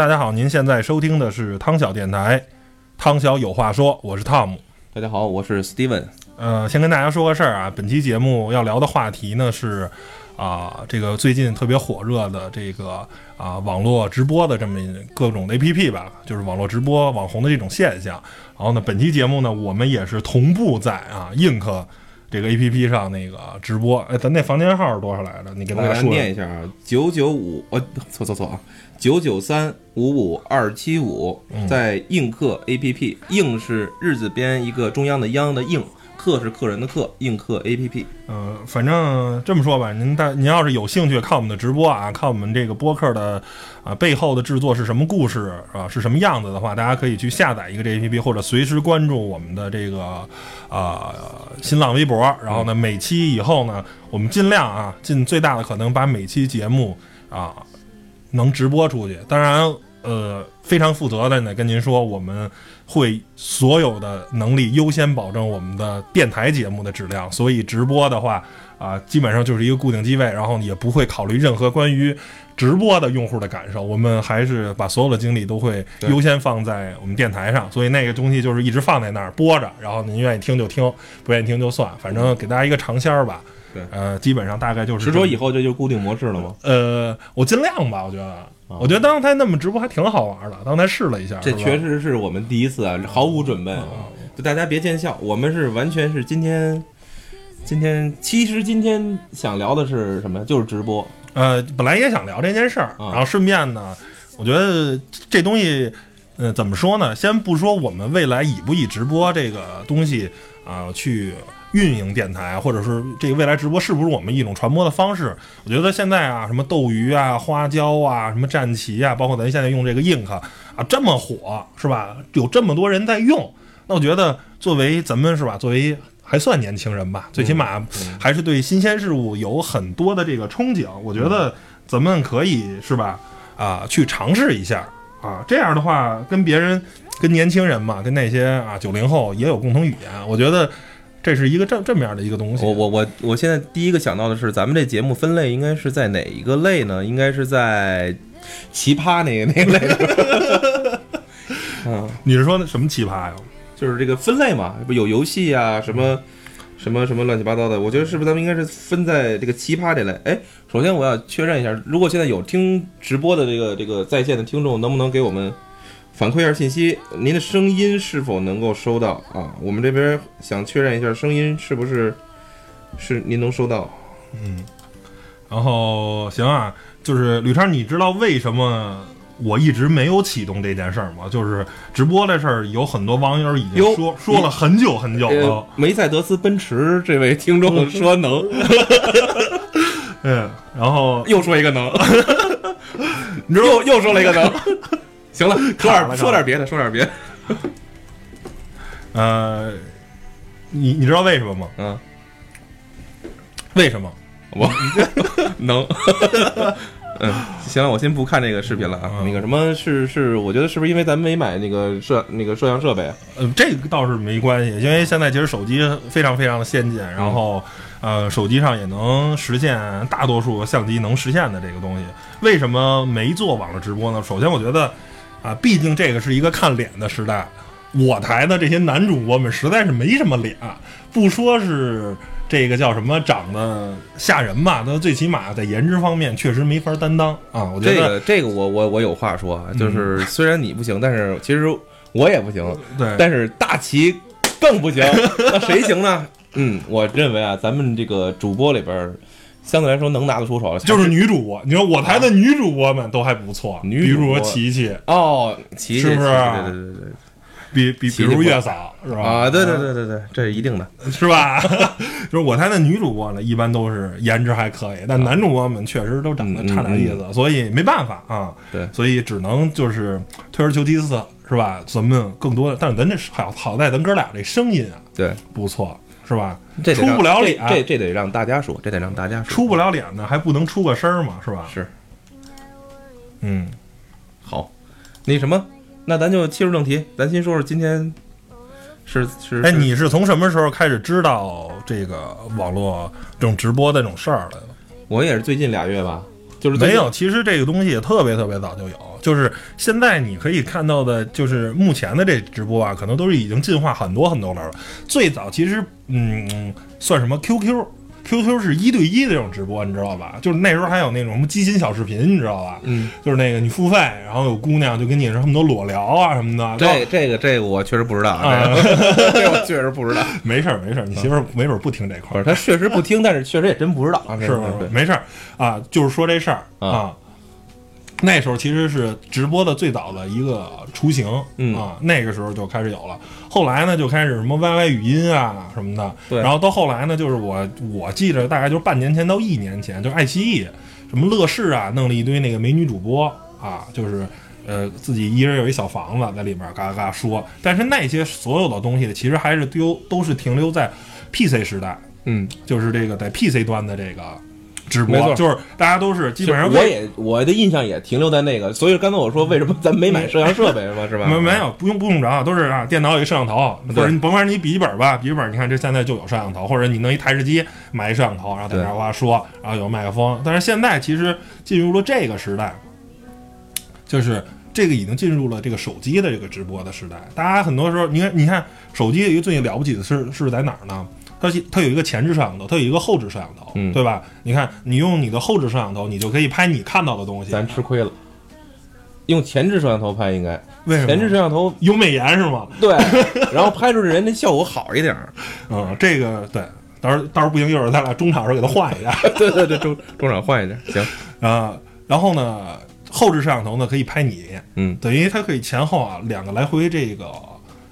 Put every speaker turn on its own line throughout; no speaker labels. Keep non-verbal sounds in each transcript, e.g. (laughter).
大家好，您现在收听的是汤小电台，汤小有话说，我是汤姆。
大家好，我是 Steven。
呃，先跟大家说个事儿啊，本期节目要聊的话题呢是啊、这个最近特别火热的这个啊、网络直播的这么各种的 APP 吧，就是网络直播网红的这种现象。然后呢，本期节目呢，我们也是同步在啊 Ink 这个 APP 上那个直播。哎，咱那房间号是多少来着？你给
大家
大家说
念一下啊，九九五，呃，错错错啊，九九三五五二七五，在映客 APP，映是日字边一个中央的央的映，客是客人的客，映客 APP。
呃，反正这么说吧，您大您要是有兴趣看我们的直播啊，看我们这个播客的啊背后的制作是什么故事啊，是什么样子的话，大家可以去下载一个这 APP，或者随时关注我们的这个啊、新浪微博。然后呢，每期以后呢，我们尽量啊，尽最大的可能把每期节目啊能直播出去。当然，呃，非常负责的呢，跟您说，我们会所有的能力优先保证我们的电台节目的质量，所以直播的话啊、基本上就是一个固定机位，然后也不会考虑任何关于直播的用户的感受，我们还是把所有的精力都会优先放在我们电台上，所以那个东西就是一直放在那儿播着，然后您愿意听就听，不愿意听就算，反正给大家一个尝鲜儿吧。
对
呃，基本上大概就是
实
这么
说以后这就固定模式了吗？
呃，我尽量吧，我觉得，我觉得刚才那么直播还挺好玩的，刚才试了一下，
这确实是我们第一次啊，毫无准备啊，就大家别见笑，我们是完全是今天，今天其实今天想聊的是什么？就是直播。
呃，本来也想聊这件事儿，
啊
然后顺便呢，我觉得这东西，呃，怎么说呢？先不说我们未来以不以直播这个东西啊、去运营电台，或者是这个未来直播是不是我们一种传播的方式？我觉得现在啊，什么斗鱼啊、花椒啊、什么战旗啊，包括咱现在用这个 ink 啊，这么火是吧？有这么多人在用，那我觉得作为咱们是吧，作为还算年轻人吧，最起码还是对新鲜事物有很多的这个憧憬。我觉得咱们可以是吧，啊，去尝试一下啊，这样的话跟别人、跟年轻人嘛，跟那些啊九零后也有共同语言。我觉得这是一个这这么样的一个东西。
我我我我现在第一个想到的是，咱们这节目分类应该是在哪一个类呢？应该是在奇葩那个那个类的。(laughs) 嗯，
你是说那什么奇葩呀？
就是这个分类嘛，不有游戏啊，什么什么什么乱七八糟的。我觉得是不是咱们应该是分在这个奇葩这类？哎，首先我要确认一下，如果现在有听直播的这个这个在线的听众，能不能给我们反馈一下信息？您的声音是否能够收到啊？我们这边想确认一下声音是不是是您能收到。
嗯然后行啊，就是吕超，你知道为什么我一直没有启动这件事儿吗？就是直播这事儿，有很多网友已经说说了很久很久了
呃。，梅赛德斯奔驰这位听众说能，(laughs)
嗯，然后
又说一个能，你知道又又说了一个能。行 (laughs) 了，说点说点别的，说点别的。(laughs)
呃，你你知道为什么吗？
嗯，
为什么？
我 (laughs) 能。嗯，行了，我先不看这个视频了啊。
嗯
那个什么是是，我觉得是不是因为咱没买那个摄那个摄像设备啊？
呃，这个倒是没关系，因为现在其实手机非常非常的先进，然后呃，手机上也能实现大多数相机能实现的这个东西。为什么没做网络直播呢？首先，我觉得啊，毕竟这个是一个看脸的时代，我台的这些男主播们实在是没什么脸，不说是这个叫什么长得吓人吧，他最起码在颜值方面确实没法担当啊。我觉得
这
得
个这个我我我有话说啊，就是虽然你不行，但是其实我也不行，(laughs)
对，
但是大齐更不行，(laughs) 那谁行呢？嗯，我认为啊，咱们这个主播里边儿相对来说能拿得出手的，
就是女主播，你说我台的女主播们都还不错，
女主播
琪琪，
哦，齐
是不是
对对对对对
比比比如月嫂是吧？
啊，对对对对对，这是一定的。
是吧？(laughs) 就是我台的女主播呢，一般都是颜值还可以，但男主播们确实都长得差点意思，所以没办法啊。
对
所以只能就是退而求其次，是吧？咱们更多的，但是咱这好好在咱哥俩这声音啊
对，
不错，是吧？
这
出不了脸，
这这得让大家说，这得让大家说。
出不了脸呢，还不能出个声儿嘛，是吧？
是
嗯，
好，那什么，那咱就切入正题，咱先说说今天是是。
哎，你是从什么时候开始知道这个网络这种直播的这种事儿来的？
我也是最近俩月吧，就是
没有，其实这个东西也特别特别早就有，就是现在你可以看到的，就是目前的这直播啊，可能都是已经进化很多很多轮了。最早其实，嗯，算什么 QQ。QQ 是一对一的这种直播，你知道吧？就是那时候还有那种什么激情小视频，你知道吧？
嗯，
就是那个你付费，然后有姑娘就跟你什么都裸聊啊什么的。
这这个这个我确实不知道，
啊 (laughs)
这个我确实不知道。
没事儿没事儿，你媳妇儿没准儿不听这块儿
不是，，(laughs) 他确实不听，但是确实也真不知道
是不是？没事儿啊，就是说这事儿
啊
啊。那时候其实是直播的最早的一个雏形，
嗯。
啊，那个时候就开始有了。后来呢，就开始什么 YY 语音啊什么的，
对。
然后到后来呢，就是我我记着大概就是半年前到一年前，就是爱奇艺什么乐视啊，弄了一堆那个美女主播啊，就是呃自己一人有一小房子在里面嘎嘎嘎说，但是那些所有的东西其实还是丢都是停留在 PC 时代，
嗯，
就是这个在 PC 端的这个直播，就是大家都是基本上
我也我的印象也停留在那个，所以刚才我说为什么咱没买摄像设备是吧，是吧？
没没有不用不用着，都是啊，电脑有一摄像头，或者你甭管你笔记本吧，笔记本你看这现在就有摄像头，或者你弄一台式机买一摄像头，然后在那哇说，然后有麦克风。但是现在其实进入了这个时代，就是这个已经进入了这个手机的这个直播的时代。大家很多时候，你看你看手机有一个最了不起的是是在哪儿呢？它它有一个前置摄像头，它有一个后置摄像头，
嗯
对吧？你看你用你的后置摄像头，你就可以拍你看到的东西。
咱吃亏了，用前置摄像头拍应该，
为什么？
前置摄像头
有美颜是吗？
对，(laughs) 然后拍出人的效果好一点儿。(laughs)
嗯，这个对，到时候到时候不行，一会儿咱俩中场时候给它换一下 (laughs)
对对对，中中场换一下，行，
啊。然后呢，后置摄像头呢可以拍你，
嗯，
等于它可以前后啊两个来回这个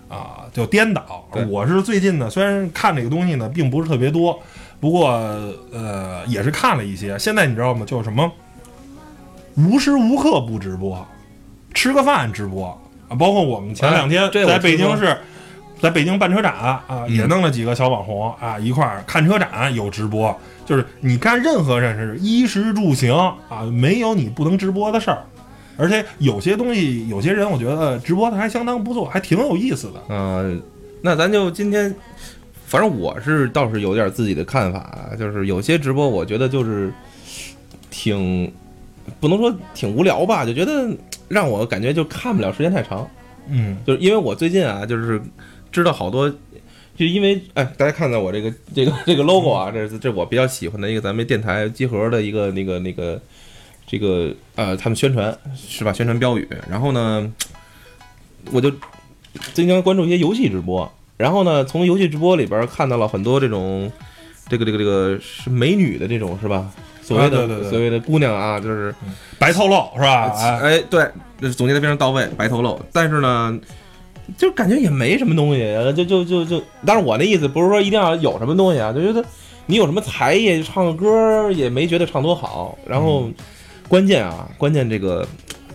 啊就颠倒。我是最近呢，虽然看这个东西呢并不是特别多，不过呃也是看了一些。现在你知道吗？就是什么无时无刻不直播，吃个饭直播啊，包括我们前两天在北京市。在北京办车展啊，
嗯
也弄了几个小网红啊，一块儿看车展有直播，就是你干任何事是衣食住行啊，没有你不能直播的事儿。而且有些东西，有些人我觉得直播的还相当不错，还挺有意思的。
嗯、那咱就今天，反正我是倒是有点自己的看法啊，就是有些直播我觉得就是挺不能说挺无聊吧，就觉得让我感觉就看不了时间太长。
嗯
就是因为我最近啊，就是知道好多，就因为哎，大家看到我这个这个这个 logo 啊，这是这是我比较喜欢的一个咱们电台集合的一个那个那个这个呃，他们宣传是吧？宣传标语。然后呢，我就经常关注一些游戏直播，然后呢，从游戏直播里边看到了很多这种这个这个这个是美女的这种是吧？所谓的、所谓的姑娘啊，就是
白透露是吧？哎，
哎，对，总结的非常到位，白头露。但是呢，就感觉也没什么东西，就就就就，但是我那意思不是说一定要有什么东西啊，就觉得你有什么才艺，唱个歌也没觉得唱多好。然后关键啊，关键这个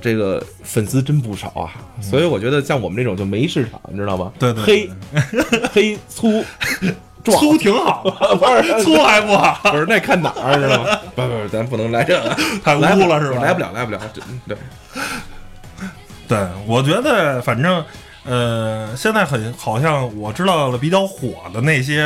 这个粉丝真不少啊，所以我觉得像我们这种就没市场，你知道吗？
对对
黑 (laughs) 黑粗 (laughs) 壮，
粗挺好，(laughs)
不是
粗还不好，
不是那看哪儿知道吗？不不不，咱不能来这个，
太污了是吧？
来不了，来不了，这对。
对，我觉得反正呃，现在很好像我知道了比较火的那些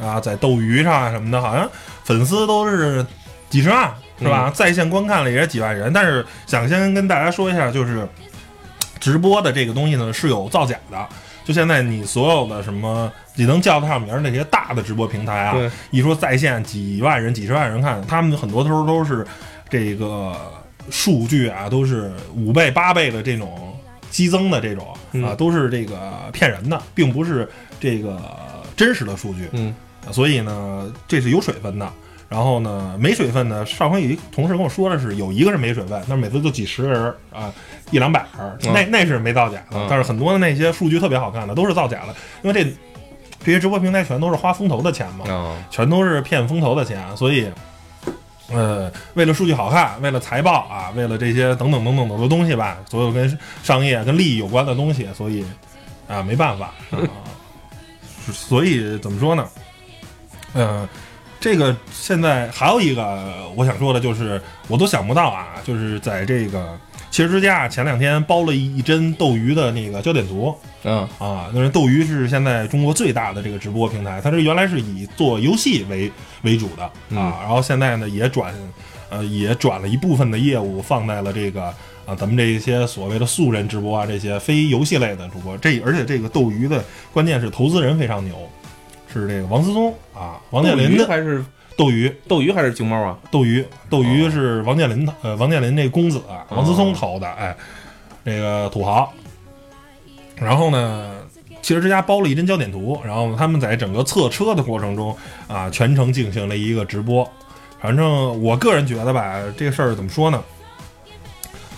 啊，在斗鱼上啊什么的，好像粉丝都是几十万是吧？在线观看了也是几万人。但是想先跟大家说一下，就是直播的这个东西呢是有造假的。就现在你所有的什么你能叫得上名儿那些大的直播平台啊，一说在线几万人、几十万人看，他们很多时候都是这个数据啊，都是五倍、八倍的这种激增的这种啊，
嗯
都是这个骗人的，并不是这个真实的数据。
嗯
所以呢，这是有水分的。然后呢，没水分呢，上回有一同事跟我说的是有一个是没水分，但是每次就几十个人啊，一两百人，
嗯
那那是没造假的。
嗯
但是很多的那些数据特别好看的都是造假的，因为这这些直播平台全都是花风投的钱嘛，
啊，
全都是骗风投的钱，所以。呃，为了数据好看，为了财报啊，为了这些等等等等的东西吧，所有跟商业、跟利益有关的东西，所以啊，没办法 (laughs) 所以怎么说呢？呃，这个现在还有一个我想说的就是，我都想不到啊，就是在这个汽车之家前两天包了一一帧斗鱼的那个焦点图，
嗯。
啊，那是斗鱼是现在中国最大的这个直播平台，它是原来是以做游戏为为主的啊，
嗯
然后现在呢也转，呃也转了一部分的业务放在了这个啊咱们这些所谓的素人直播啊这些非游戏类的主播，这而且这个斗鱼的关键是投资人非常牛，是这个王思聪啊，王健林的
还是
斗鱼
斗鱼还是熊猫啊？
斗鱼，斗鱼是王健林的，呃，王健林那公子王思聪投的，哎，这个土豪。然后呢，汽车之家包了一帧焦点图，然后他们在整个测车的过程中啊，全程进行了一个直播。反正我个人觉得吧，这个事儿怎么说呢？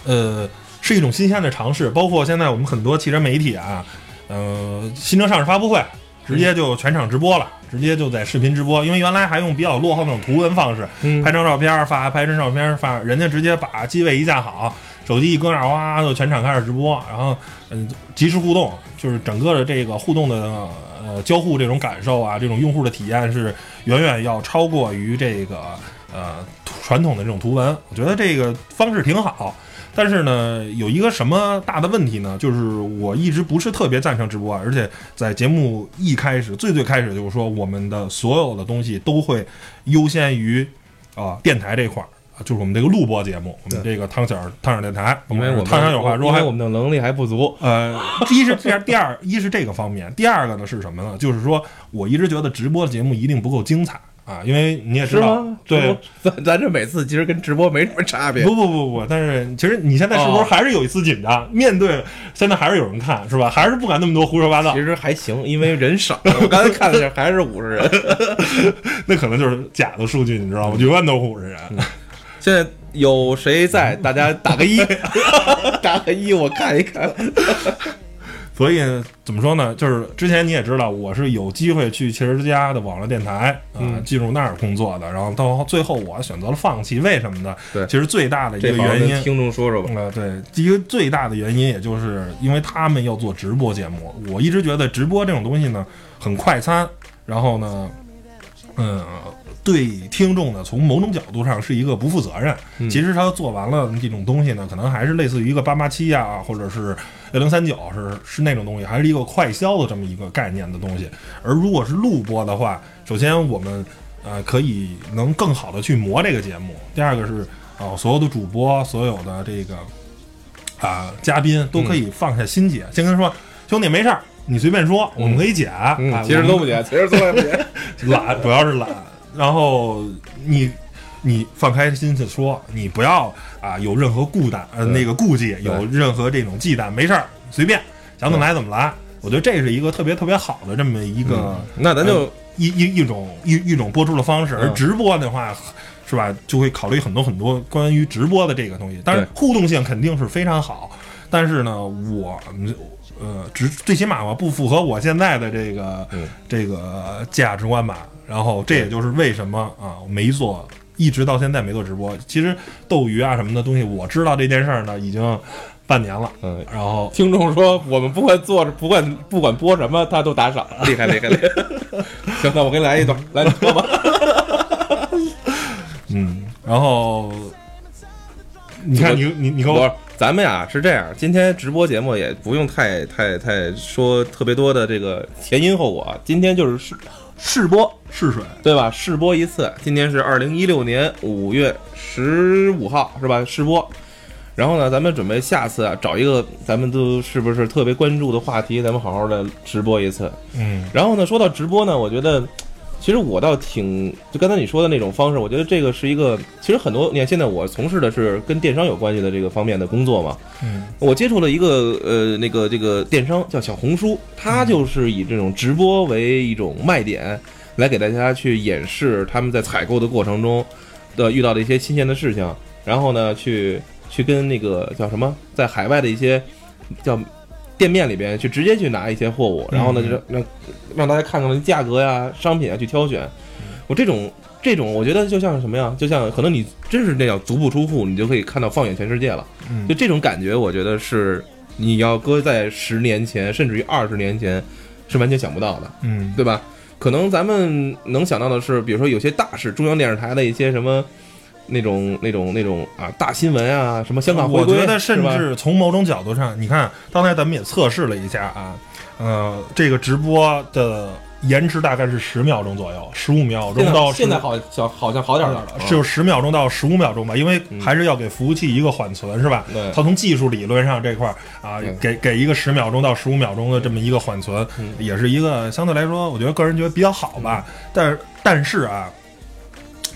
呃，是一种新鲜的尝试。包括现在我们很多汽车媒体啊，呃，新车上市发布会直接就全场直播了，直接就在视频直播。因为原来还用比较落后那种图文方式，
嗯
拍张照片发，拍张照片发，人家直接把机位一架好，手机一搁那儿，哇，就全场开始直播，然后嗯，及时互动，就是整个的这个互动的呃交互这种感受啊，这种用户的体验是远远要超过于这个呃传统的这种图文。我觉得这个方式挺好。但是呢，有一个什么大的问题呢？就是我一直不是特别赞成直播，而且在节目一开始，最最开始就是说，我们的所有的东西都会优先于啊、电台这块儿，啊就是我们这个录播节目，我们这个汤小汤小电台，
因为我们
汤小有话说，
因
还
为我们的能力还不足。
呃，一是这样，第二一是这个方面，第二个呢是什么呢？就是说我一直觉得直播节目一定不够精彩啊，因为你也知道，对，
咱咱这每次其实跟直播没什么差别。
不不不不，但是其实你现在是不是
哦
还是有一丝紧张？面对现在还是有人看是吧？还是不敢那么多胡说八道
其，实还行，因为人少。我刚才看了一下，还是五十人。(laughs)
那可能就是假的数据，你知道吗？永远都五十人。
现在有谁在？大家打个一，(laughs) 打个一，我看一看。
所以怎么说呢？就是之前你也知道，我是有机会去汽车之家的网络电台啊、
嗯
进入那儿工作的。然后到最后我选择了放弃，为什么呢？
对
其实最大的一个原因，
听众说说吧。
呃，对，一个最大的原因，也就是因为他们要做直播节目。我一直觉得直播这种东西呢，很快餐，然后呢，嗯，对听众呢，从某种角度上是一个不负责任。
嗯
其实他做完了这种东西呢，可能还是类似于一个八八七呀，或者是幺零三九，是是那种东西，还是一个快销的这么一个概念的东西。而如果是录播的话，首先我们呃可以能更好的去磨这个节目。第二个是啊、所有的主播，所有的这个啊、嘉宾都可以放下心结，先跟他说兄弟没事儿，你随便说，我们可以剪。
其实都不剪，其实从来不剪。(laughs)
懒，主要是懒。然后你你放开心思说，你不要啊有任何顾惮呃那个顾忌，有任何这种忌惮，没事儿随便想怎么来怎么来。我觉得这是一个特别特别好的这么一个、
那咱就
一一一种一一种播出的方式，而
嗯
直播的话。是吧？就会考虑很多很多关于直播的这个东西，但
是
互动性肯定是非常好，但是呢，我呃，只最起码吧，不符合我现在的这个、
嗯
这个价值观吧。然后这也就是为什么啊没做，一直到现在没做直播。其实斗鱼啊什么的东西，我知道这件事儿呢已经半年了。
嗯。
然后
听众说，我们不管做不管不管播什么，他都打赏，厉害厉害厉害。行，那我给你来一段，来你播吧。
嗯，然后你看你你你给我
咱们呀是这样，今天直播节目也不用太太太说特别多的这个前因后果啊，今天就是试试播，
试水，
对吧？试播一次，今天是二零一六年五月十五号，是吧？试播。然后呢，咱们准备下次啊，找一个咱们都是不是特别关注的话题，咱们好好的直播一次。
嗯
然后呢，说到直播呢，我觉得其实我倒挺就刚才你说的那种方式，我觉得这个是一个，其实很多你看现在我从事的是跟电商有关系的这个方面的工作嘛，
嗯。
我接触了一个呃那个这个电商叫小红书，它就是以这种直播为一种卖点，来给大家去演示他们在采购的过程中的遇到的一些新鲜的事情，然后呢去去跟那个叫什么，在海外的一些叫店面里边去直接去拿一些货物，然后呢
嗯
就让让让大家看看价格呀、商品啊去挑选。我这种这种，我觉得就像什么呀？就像可能你真是那样足不出户，你就可以看到放眼全世界了。
嗯
就这种感觉，我觉得是你要搁在十年前，甚至于二十年前，是完全想不到的，
嗯
对吧？可能咱们能想到的是，比如说有些大事，中央电视台的一些什么那种、那种、那种啊大新闻啊，什么香港回归，
我觉得甚至从某种角度上，你看刚才咱们也测试了一下啊，呃，这个直播的延迟大概是十秒钟左右，十五秒钟到15
在现在好小好像好点儿了，
是有十秒钟到十五秒钟吧，因为还是要给服务器一个缓存，是吧？
对
它从技术理论上这块儿啊，给给一个十秒钟到十五秒钟的这么一个缓存，
嗯
也是一个相对来说，我觉得个人觉得比较好吧。但是但是啊，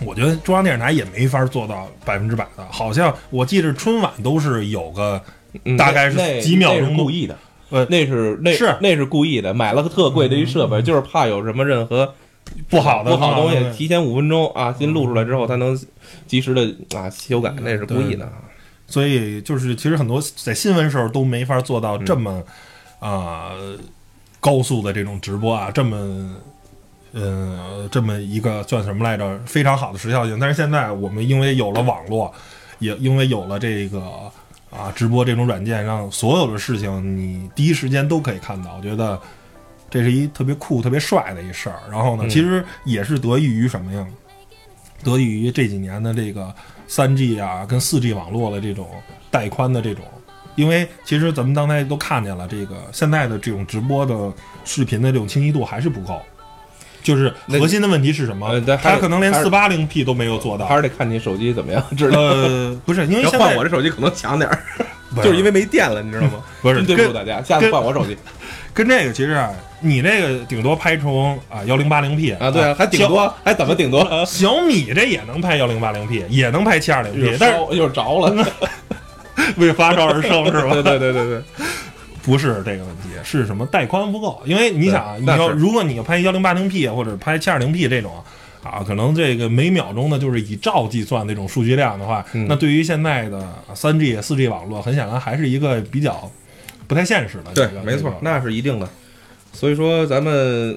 我觉得中央电视台也没法做到百分之百的，好像我记得春晚都是有个
嗯
大概是几秒钟
故意的，
呃
那是那
是。
那是故意的，买了个特贵的一设备，就是怕有什么任何
不好的
不好的东西，提前五分钟啊，先录出来之后，它能及时的啊修改，那是故意的。啊。
所以就是其实很多在新闻时候都没法做到这么
嗯。
啊、高速的这种直播啊，这么呃这么一个算什么来着？非常好的时效性。但是现在我们因为有了网络，也因为有了这个啊直播这种软件，让所有的事情你第一时间都可以看到。我觉得这是一特别酷、特别帅的一事儿。然后呢，
嗯
其实也是得益于什么呀？得益于这几年的这个三 G 啊跟四 G 网络的这种带宽的这种，因为其实咱们刚才都看见了，这个现在的这种直播的视频的这种清晰度还是不够。就是核心的问题是什么它可能连四八零 P 都没有做到
还。是得看你手机怎么样，质量？
呃，不是，因为
要
现在
换我这手机可能强点儿，
不
就是因为没电了，你知道吗？
不是
对不住大家，下次换我手机 (laughs)
跟这个其实啊，你这个顶多拍成啊幺零八零 P
啊！对啊，还顶多还怎么顶多？
小小米这也能拍幺零八零 P，也能拍七二零 P，但是
烧又着了。(laughs)
为发烧而生是吧？
对对对对对，
不是这个问题，是什么带宽不够？因为你想啊，你要如果你要拍幺零八零 P 或者拍七二零 P 这种啊，可能这个每秒钟呢就是以兆计算那种数据量的话，
嗯
那对于现在的三 G、四 G 网络，很显然还是一个比较不太现实的。
对，没错，那是一定的。所以说，咱们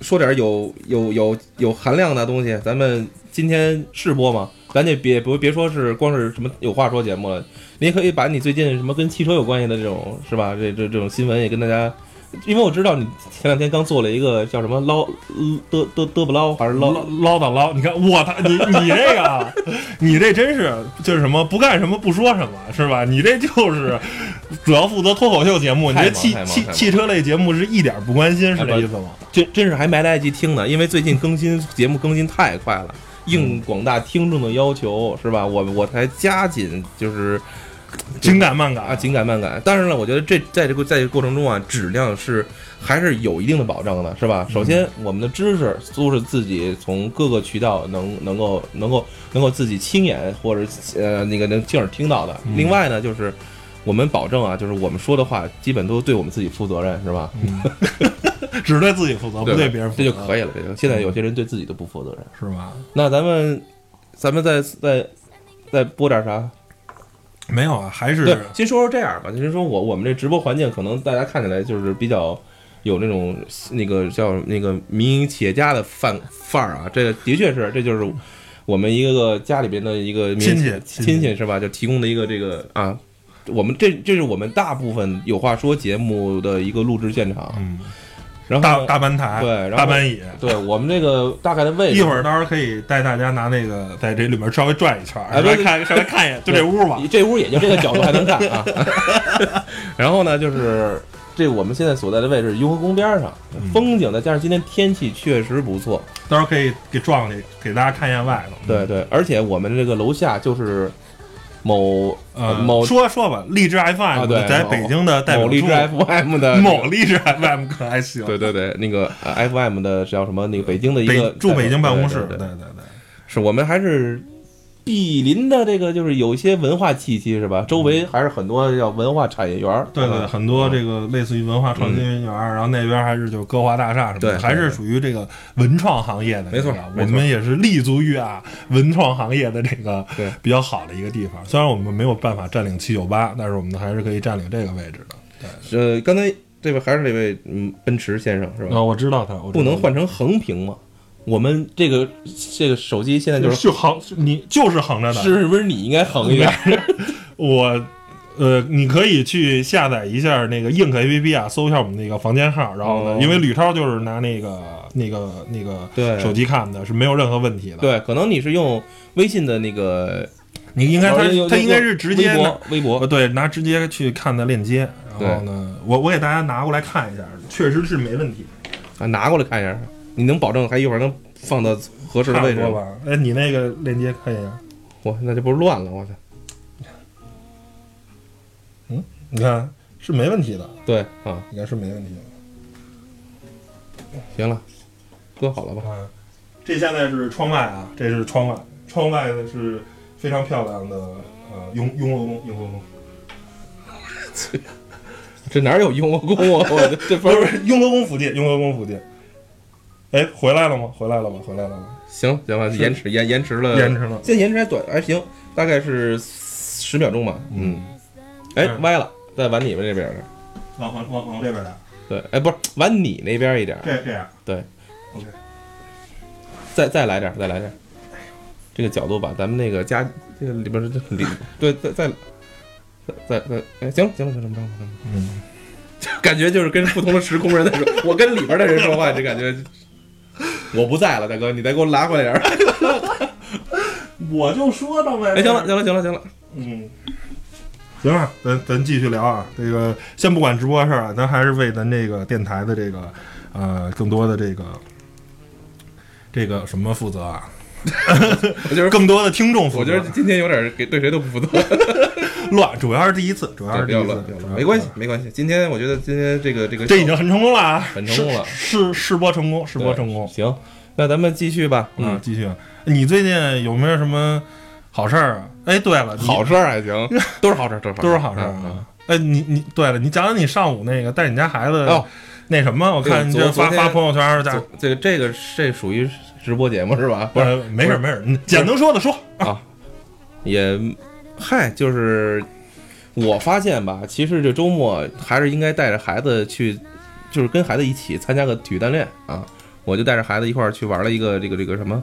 说点有有有有含量的东西。咱们今天试播嘛，咱就别别别说是光是什么有话说节目了，你也可以把你最近什么跟汽车有关系的这种是吧？这这这种新闻也跟大家。因为我知道你前两天刚做了一个叫什么捞嘚嘚嘚不捞还是捞
唠唠叨唠，你看我他你 (laughs) 你这个啊，你这真是就是什么不干什么不说什么是吧？你这就是主要负责脱口秀节目，你这汽汽汽车类节目是一点不关心，是这意思吗？
真真是还没来得及听呢，因为最近更新节目更新太快了，应广大听众的要求是吧？我我才加紧就是
紧赶慢赶
啊紧赶慢赶。但是呢，我觉得这在这个在这个过程中啊，质量是还是有一定的保障的，是吧？首先，我们的知识都是自己从各个渠道能能够能够能够自己亲眼或者呃那个能亲耳听到的。另外呢，就是。我们保证啊，就是我们说的话，基本都对我们自己负责任，是吧？(laughs)
只对自己负责，不
对
对别人负责，
这就可以了。这就现在有些人对自己都不负责任。
是吧？
那咱们，咱们再再再播点啥？
没有啊，还是
对，先说说这样吧。先说我我们这直播环境，可能大家看起来就是比较有那种那个叫那个民营企业家的范范儿啊。这个的确是，这就是我们一个个家里边的一个
亲戚
亲
亲戚
戚是吧？就提供的一个这个啊。我们这这是我们大部分有话说节目的一个录制现场，然后大
大班台，
对然后
大班椅。
对我们这个大概的位置，
一会儿到时候可以带大家拿那个在这里面稍微转一圈，稍微
哎对
看稍微看一眼，就这屋吧。
这屋也就这个角度还能看啊。(laughs) 然后呢，就是这我们现在所在的位置，雍和宫边上，
嗯
风景再加上今天天气确实不错，
到时候可以给撞去，给大家看一下外头。
对对，而且我们这个楼下就是某
呃，
某
说说吧，荔枝 FM、
啊
在北京的代表
某荔枝 FM 的
某 (laughs) 荔枝 FM 可还行，
对对对，那个呃 FM 的叫什么？那个北京的一个
北驻北京办公室，
对对
对。
是我们还是毗邻的这个，就是有一些文化气息，是吧？周围还是很多叫文化产业园儿，
对对，很多这个类似于文化创新园儿，然后那边还是就是歌华大厦什么
对
的，还是属于这个文创行业的。
没错
我们也是立足于啊文创行业的这个
对
比较好的一个地方。虽然我们没有办法占领七九八，但是我们还是可以占领这个位置的。
对呃，刚才这位还是这位嗯，奔驰先生是吧？
啊，我知道他，
不能换成横屏吗？我们这个这个手机现在就是
就横，你就是横着的。
是不是你应该横一点？
我。呃，你可以去下载一下那个 Ink A P P 啊，搜一下我们那个房间号，然后呢，
哦
因为吕超就是拿那个那个那个
对
手机看的，是没有任何问题的。，
对，可能你是用微信的那个，
你应该他他应该是直接
微博，微博
呃对拿直接去看的链接，然后呢，我我给大家拿过来看一下，确实是没问题，
啊，拿过来看一下，你能保证还一会儿能放到合适的位置吗？
哎，你那个链接看一下，
我那这不是乱了？我操！
你看是没问题的，
对啊，
应该是没问题的。
行了，搁好了吧？
啊，这现在是窗外啊，这是窗外，窗外的是非常漂亮的呃雍雍和宫，雍和宫 (laughs)
这哪有雍和宫啊？我这这不是
雍和宫附近，雍和宫附近。哎，回来了吗？回来了吗？回来了吗？
行行吧？延迟延延迟了，
延迟了。
现在延迟还短，还行，大概是十秒钟吧。嗯，哎，
嗯
歪了，再往你们这边儿。
往往往往这边来，
对，哎，不是往你那边一点儿，
这这样。
对
，OK。
再再来点儿，再来点儿。这个角度把咱们那个家这个里边儿这里，(laughs) 对，再再再再，哎，行了行了行了，行了行了，
嗯，(laughs)
感觉就是跟不同的时空人在说，我跟里边的人说话，这感觉。我不在了，大哥，你再给我拉回来点儿。(laughs)
我就说到呗。
哎，行了，行了，行了，行了。
嗯，行了，咱咱继续聊啊。这个先不管直播的事儿啊，咱还是为咱这个电台的这个呃更多的这个这个什么负责啊？(laughs)
我觉得，
更多的听众负责。
我觉得今天有点给对谁都不负责。(laughs)
乱，主要是第一次，主要是第一次
没关系，没关系。今天我觉得今天这个这个 (laughs)
这已经很成功了啊，
很成功了
试试试播成功，试播成功。
行，那咱们继续吧。
啊
嗯，，
继续。你最近有没有什么好事儿啊？哎，对了，
好事儿还行，(laughs) 都是好事儿，都是
好事儿啊。哎，你你对了，你讲讲你上午那个带你家孩子
哦
那什么，我看你发发朋友圈
这这个这个这属于直播节目是吧？不是，
呃没事儿没事简能说的说。
啊，也嗨，就是我发现吧，其实这周末还是应该带着孩子去，就是跟孩子一起参加个体育锻炼啊。我就带着孩子一块儿去玩了一个这个这个什么，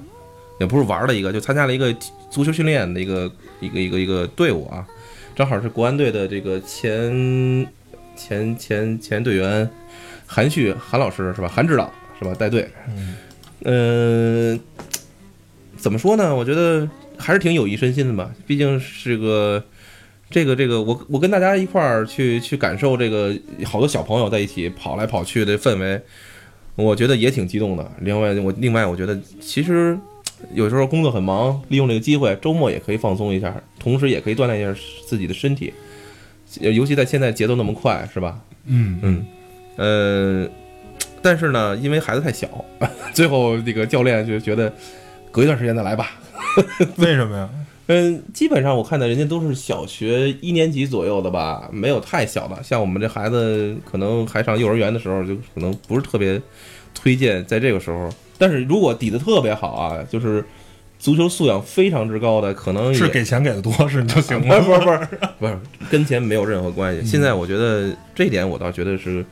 也不是玩了一个，就参加了一个足球训练的一个一个一个一个队伍啊。正好是国安队的这个前前前前队员韩旭韩老师是吧？韩指导是吧？带队，
嗯
嗯，怎么说呢？我觉得还是挺有益身心的吧。毕竟是个这个这个，我我跟大家一块儿去去感受这个好多小朋友在一起跑来跑去的氛围，我觉得也挺激动的。另外，我另外我觉得其实有时候工作很忙，利用这个机会，周末也可以放松一下，同时也可以锻炼一下自己的身体。呃尤其在现在节奏那么快，是吧？
嗯
嗯，呃，但是呢，因为孩子太小，(laughs) 最后这个教练就觉得隔一段时间再来吧。(laughs)
为什么呀？
嗯，基本上我看到人家都是小学一年级左右的吧，没有太小的。像我们这孩子可能还上幼儿园的时候，就可能不是特别推荐在这个时候。但是如果底子特别好啊，就是足球素养非常之高的，可能
是给钱给的多是就行
不
了。
是 (laughs) (laughs) 不是不是不是，跟钱没有任何关系。现在我觉得这一点，我倒觉得是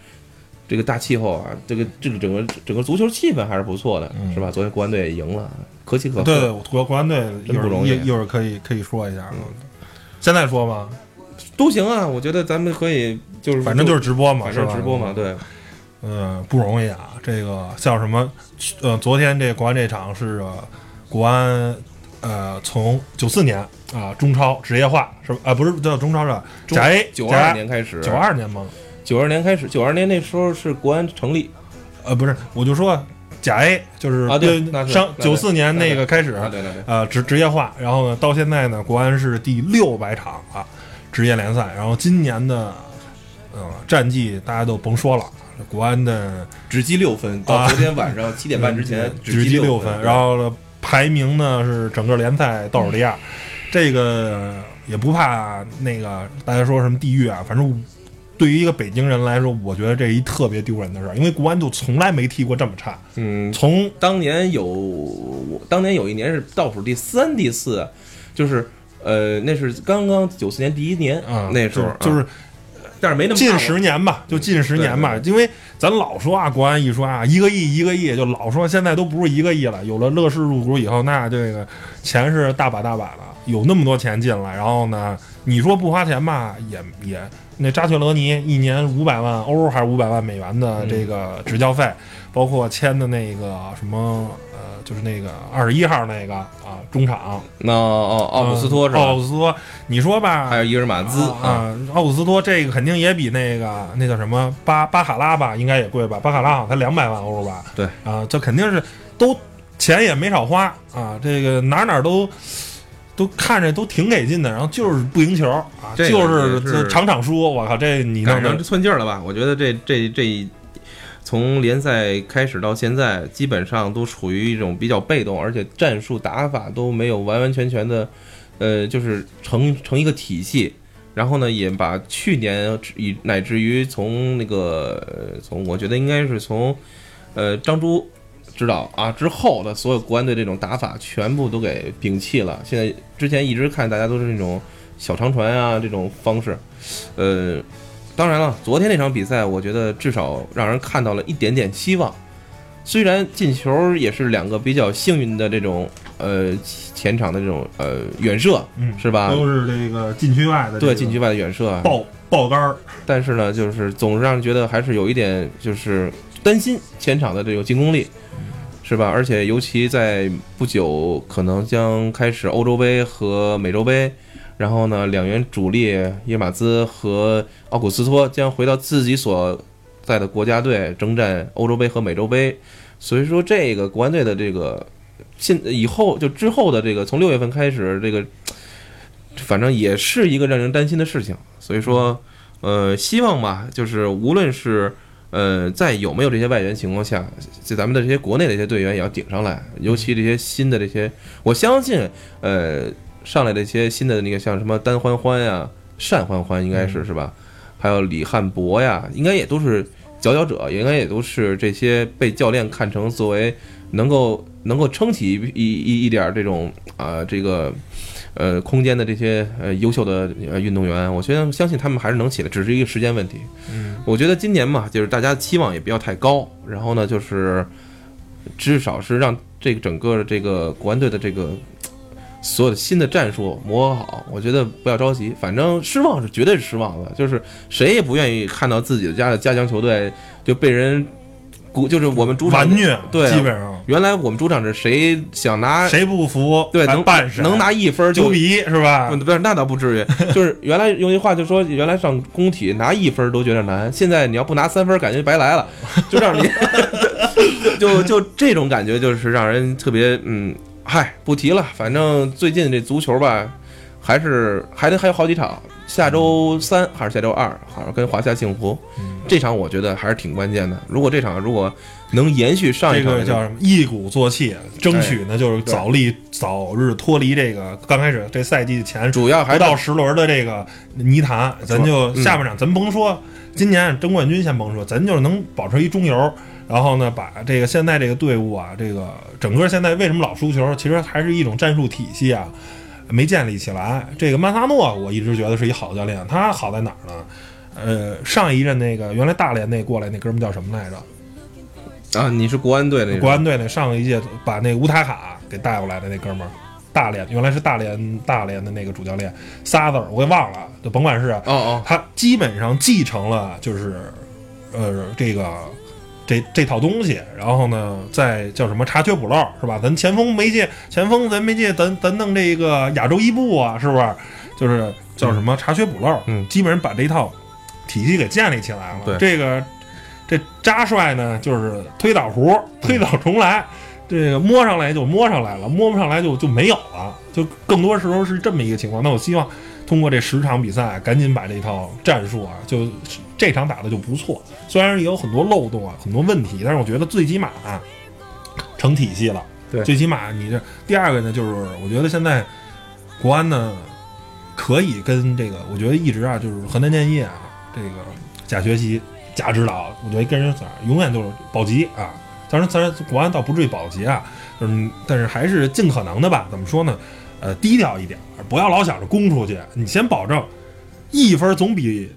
这个大气候啊，这个这个整个整个足球气氛还是不错的，
嗯
是吧？昨天国安队也赢了，可喜可贺。
对对，国国安队
真不容易
一一会儿可以可以说一下。现在说吧，
都行啊，我觉得咱们可以就是
反正就是直播嘛，
反？正直播嘛，。对，
嗯，不容易啊。这个像什么，呃，昨天这国安这场是、呃国安，呃，从九四年啊中超职业化是吧？啊，不是叫中超是吧？A
九二年开始，
九二年吗？
九二年开始，九二年那时候是国安成立，
呃，不是，我就说甲 A，就是
啊对
上九四年那
那
个开始，
啊，对对对，
呃职职业化，然后呢，到现在呢，国安是第六百场啊职业联赛，然后今年的呃战绩大家都甭说了，国安的
只积六分，到
啊
昨天晚上七点半之前 (laughs)
只
积六
分，然后呢排名呢是整个联赛倒数第二，这个也不怕那个大家说什么地狱啊，反正。对于一个北京人来说，我觉得这一特别丢人的事儿，因为国安就从来没踢过这么差。
嗯，
从
当年有我当年有一年是倒数第三、第四，就是呃，那是刚刚九四年第一年
啊，
那时候
就就是
啊但是没那么
近十年吧，就近十年吧，
对
因为咱老说啊，国安一说啊，一个亿一个亿，就老说现在都不是一个亿了。有了乐视入股以后，那这个钱是大把大把的，有那么多钱进来，然后呢，你说不花钱吧，也也那扎切罗尼一年五百万欧还是五百万美元的这个执教费，包括签的那个什么呃，就是那个二十一号那个啊中场
那奥，奥古斯托是吧？
奥古斯托，你说吧，
还有伊尔马兹
啊，啊，奥古斯托这个肯定也比那个那叫什么巴巴卡拉吧，应该也贵吧？巴卡拉好像才两百万欧吧？
对
啊，这肯定是都钱也没少花啊，这个哪哪都都看着都挺给劲的，然后就是不赢球啊，
这个
就是场场输，我靠，这你弄的
赶上寸劲儿了吧？我觉得这这这从联赛开始到现在，基本上都处于一种比较被动，而且战术打法都没有完完全全的，呃，就是成成一个体系。然后呢，也把去年以乃至于从那个呃从我觉得应该是从呃张朱指导啊之后的所有国安队这种打法全部都给摒弃了。现在之前一直看大家都是那种小长传啊这种方式，呃，当然了，昨天那场比赛，我觉得至少让人看到了一点点希望。虽然进球也是两个比较幸运的这种呃前场的这种呃远射，
嗯
是吧？
都是这个禁区外的
对禁区外的远射啊，
爆爆杆儿，
但是呢，就是总是让人觉得还是有一点就是担心前场的这个进攻力，是吧？而且尤其在不久可能将开始欧洲杯和美洲杯，然后呢，两员主力伊马兹和奥古斯托将回到自己所在的国家队征战欧洲杯和美洲杯，所以说这个国安队的这个现以后就之后的这个从六月份开始这个。反正也是一个让人担心的事情，所以说，呃，希望吧，就是无论是呃在有没有这些外援情况下，就咱们的这些国内的一些队员也要顶上来，尤其这些新的这些，我相信，呃，上来的一些新的那个像什么单欢欢呀、单欢欢应该是是吧？还有李汉博呀，应该也都是佼佼者，应该也都是这些被教练看成作为能够能够撑起一一一点这种啊、这个。呃，空间的这些呃优秀的呃运动员，我觉得相信他们还是能起来，只是一个时间问题。
嗯，
我觉得今年嘛，就是大家期望也不要太高，然后呢，就是至少是让这个整个这个国安队的这个所有的新的战术磨合好。我觉得不要着急，反正失望是绝对是失望的，就是谁也不愿意看到自己的家的家乡球队就被人鼓，就是我们主场
完虐，
对啊
基本上
原来我们主场是谁想拿
谁不服，
对能
办谁
能拿一分就
牛逼是吧
不？不是，那倒不至于。(laughs) 就是原来用句话就说，原来上工体拿一分都觉得难，现在你要不拿三分，感觉白来了，就让你 (laughs) 就就这种感觉，就是让人特别嗯，嗨，不提了。反正最近这足球吧，还是还得还有好几场，下周三还是下周二，好像跟华夏幸福
嗯
这场，我觉得还是挺关键的。如果这场如果能延续上一场
这个叫什么？一鼓作气，争取呢就是早立早日脱离这个刚开始这赛季前
主要还是
到十轮的这个泥潭，咱就
嗯
下半场咱甭说今年争冠军先甭说，咱就是能保持一中游，然后呢把这个现在这个队伍啊，这个整个现在为什么老输球，其实还是一种战术体系啊没建立起来。这个曼萨诺我一直觉得是一好教练，他好在哪儿呢？呃，上一任那个原来大连那过来那哥们叫什么来着？
啊，你是国安队的
国安队那上一届把那乌塔卡给带过来的那哥们儿，大连原来是大连大连的那个主教练仨字儿我给忘了，就甭管是
哦哦，
他基本上继承了就是呃这个这这套东西，然后呢再叫什么查缺补漏是吧？咱前锋没借前锋咱没借咱咱弄这个亚洲伊布啊，是不是？就是叫什么查缺补漏，
嗯
基本上把这套体系给建立起来了。
对
这个这扎帅呢，就是推倒胡，推倒重来，这个摸上来就摸上来了，摸不上来就就没有了，就更多时候是这么一个情况。那我希望通过这十场比赛，赶紧把这套战术啊，就这场打的就不错，虽然也有很多漏洞啊，很多问题，但是我觉得最起码、啊、成体系了。
对
最起码你这第二个呢，就是我觉得现在国安呢可以跟这个，我觉得一直啊，就是河南建业啊，这个假学习、假指导，我觉得跟人咋永远都是保级啊。当然，当然国安倒不至于保级啊，嗯，但是还是尽可能的吧。怎么说呢？呃，低调一点，不要老想着攻出去。你先保证一分总比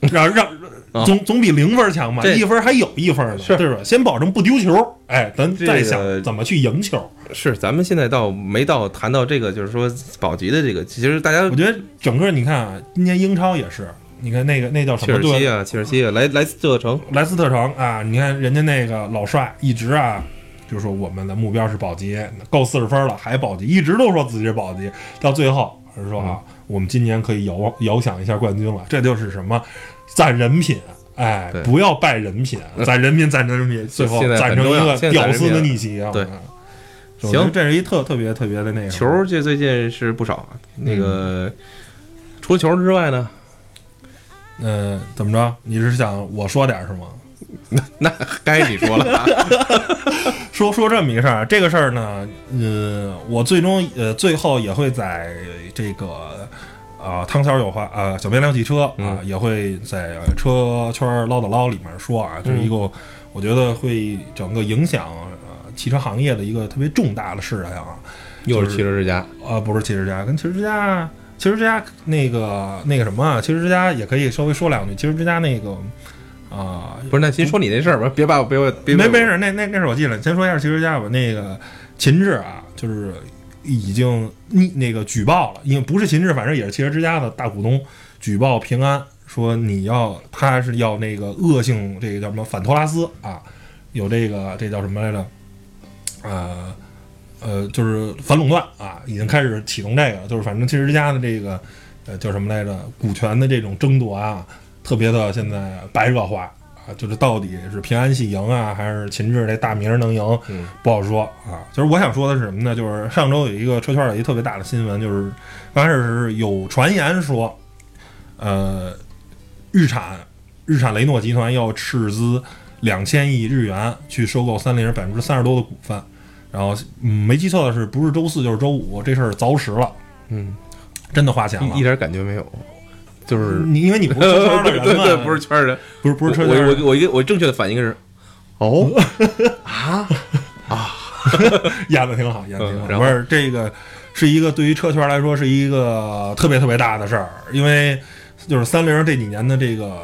让让
啊
总总比零分强嘛，
这
一分还有一分呢，
是
对吧？先保证不丢球，哎，咱再想怎么去赢球。
是，咱们现在倒没到谈到这个，就是说保级的这个，其实大家
我觉得整个你看啊，今年英超也是，你看那个那叫什
切
么队？
尔西啊，切尔西啊，莱莱斯特城，
莱斯特城啊，你看人家那个老帅一直啊，就说我们的目标是保级，够四十分了还保级，一直都说自己是保级，到最后是说啊，我们今年可以遥遥想一下冠军了，这就是什么攒人品。哎，不要败人品，(laughs) 攒人品，攒人品，最后攒成一个屌丝的逆袭啊！
对行
这是一特特别特别的那个
球儿这最近是不少啊。那个除了球之外呢，
呃，怎么着？你是想我说点儿是吗？(laughs)
那该你说了啊。(laughs)
说说这么一个事儿，这个事儿呢，呃，我最终呃最后也会在这个啊、汤小有话啊、小编聊汽车啊、
嗯
也会在车圈唠叨唠里面说啊，这是一个、我觉得会整个影响呃汽车行业的一个特别重大的事情啊。
又是汽车之家，
啊，不是汽车之家，跟汽车之家，汽车之家那个那个什么啊，汽车之家也可以稍微说两句。汽车之家那个啊、
不是？那先说你那事儿吧，别把我别我别
没没事，那那那是我记了。先说一下汽车之家吧。那个秦志啊，就是已经你那个举报了，因为不是秦志，反正也是汽车之家的大股东，举报平安说你要他是要那个恶性这个叫什么反托拉斯啊，有这个这叫什么来着？呃呃，就是反垄断啊，已经开始启动这个，就是反正汽车之家的这个呃叫什么来着？股权的这种争夺啊，特别的现在白热化啊，就是到底是平安系赢啊，还是秦志这大名儿能赢，
嗯
不好说啊。就是我想说的是什么呢？就是上周有一个车圈有一个特别大的新闻，就是刚开始是有传言说，呃，日产日产雷诺集团要斥资两千亿日元去收购三菱百分之三十多的股份。然后，嗯，没记错的是，不是周四就是周五，这事儿凿实了，
嗯，
真的花钱了
一一。点感觉没有，就是
你因为你不是车圈的人嘛，(laughs)
对对，不是圈儿人，
不是不是车圈人
我我我一个我正确的反应是，哦 (laughs) 啊啊，
演的挺好，演的挺好。不是这个是一个对于车圈来说是一个特别特别大的事儿，因为就是三菱这几年的这个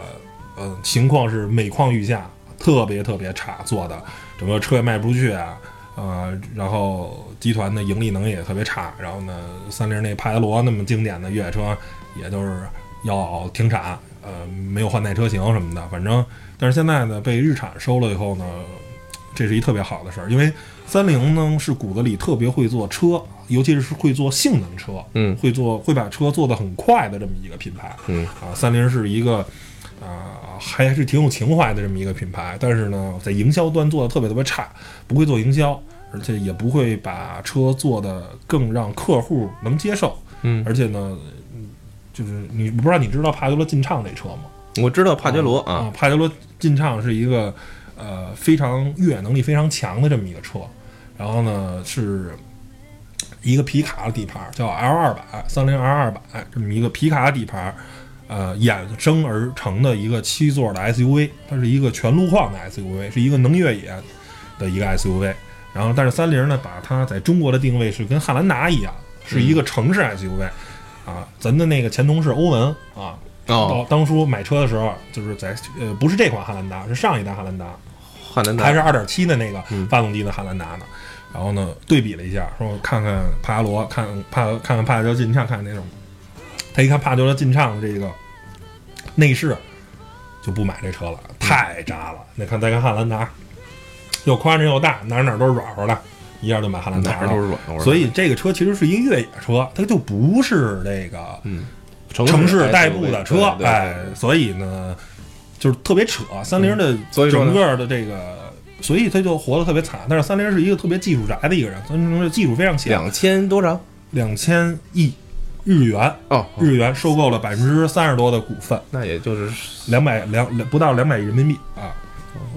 呃情况是每况愈下，特别特别差做的，整个车也卖不出去啊。呃，然后集团的盈利能力也特别差，然后呢，三菱那帕杰罗那么经典的越野车，也都是要停产，呃，没有换代车型什么的，反正，但是现在呢，被日产收了以后呢，这是一特别好的事儿，因为三菱呢是骨子里特别会做车，尤其是会做性能车，
嗯。
会做会把车做得很快的这么一个品牌。
嗯。
啊，三菱是一个啊、还是挺有情怀的这么一个品牌，但是呢，在营销端做的特别特别差，不会做营销，而且也不会把车做的更让客户能接受，
嗯，
而且呢，嗯就是你我不知道你知道帕杰罗劲畅这车吗？
我知道帕杰罗啊，
啊，帕杰罗劲畅是一个呃非常越野能力非常强的这么一个车，然后呢是一个皮卡的底盘，叫 L 二百，三菱 L 二百这么一个皮卡底盘，呃衍生而成的一个七座的 SUV，它是一个全路况的 SUV，是一个能越野的一个 SUV。然后，但是三菱呢，把它在中国的定位是跟汉兰达一样，是一个城市 SUV。啊，咱的那个前同事欧文啊，
哦，
当当初买车的时候，就是在呃不是这款汉兰达，是上一代汉兰达，
汉兰达。
还是二点七的那个
嗯。
发动机的汉兰达呢。然后呢，对比了一下，说看看帕杰罗，看帕看看帕杰罗劲畅，看看那种，他一看帕杰罗劲畅的这个内饰，就不买这车了，太渣了。那看再看汉兰达，又宽敞又大，哪哪都是软和的，一下就买汉兰达了。
哪儿都是软的，
所以这个车其实是一个越野车，它就不是那个
嗯，
城市代步
步
的车，哎，所以呢，就是特别扯。三菱的整个的这个，所以他就活得特别惨。但是三菱是一个特别技术宅的一个人，三菱的技术非常强，
两千多少？
两千亿日元，
哦，
日元收购了百分之三十多的股份，
那也就是
两百两两不到两百亿人民币啊，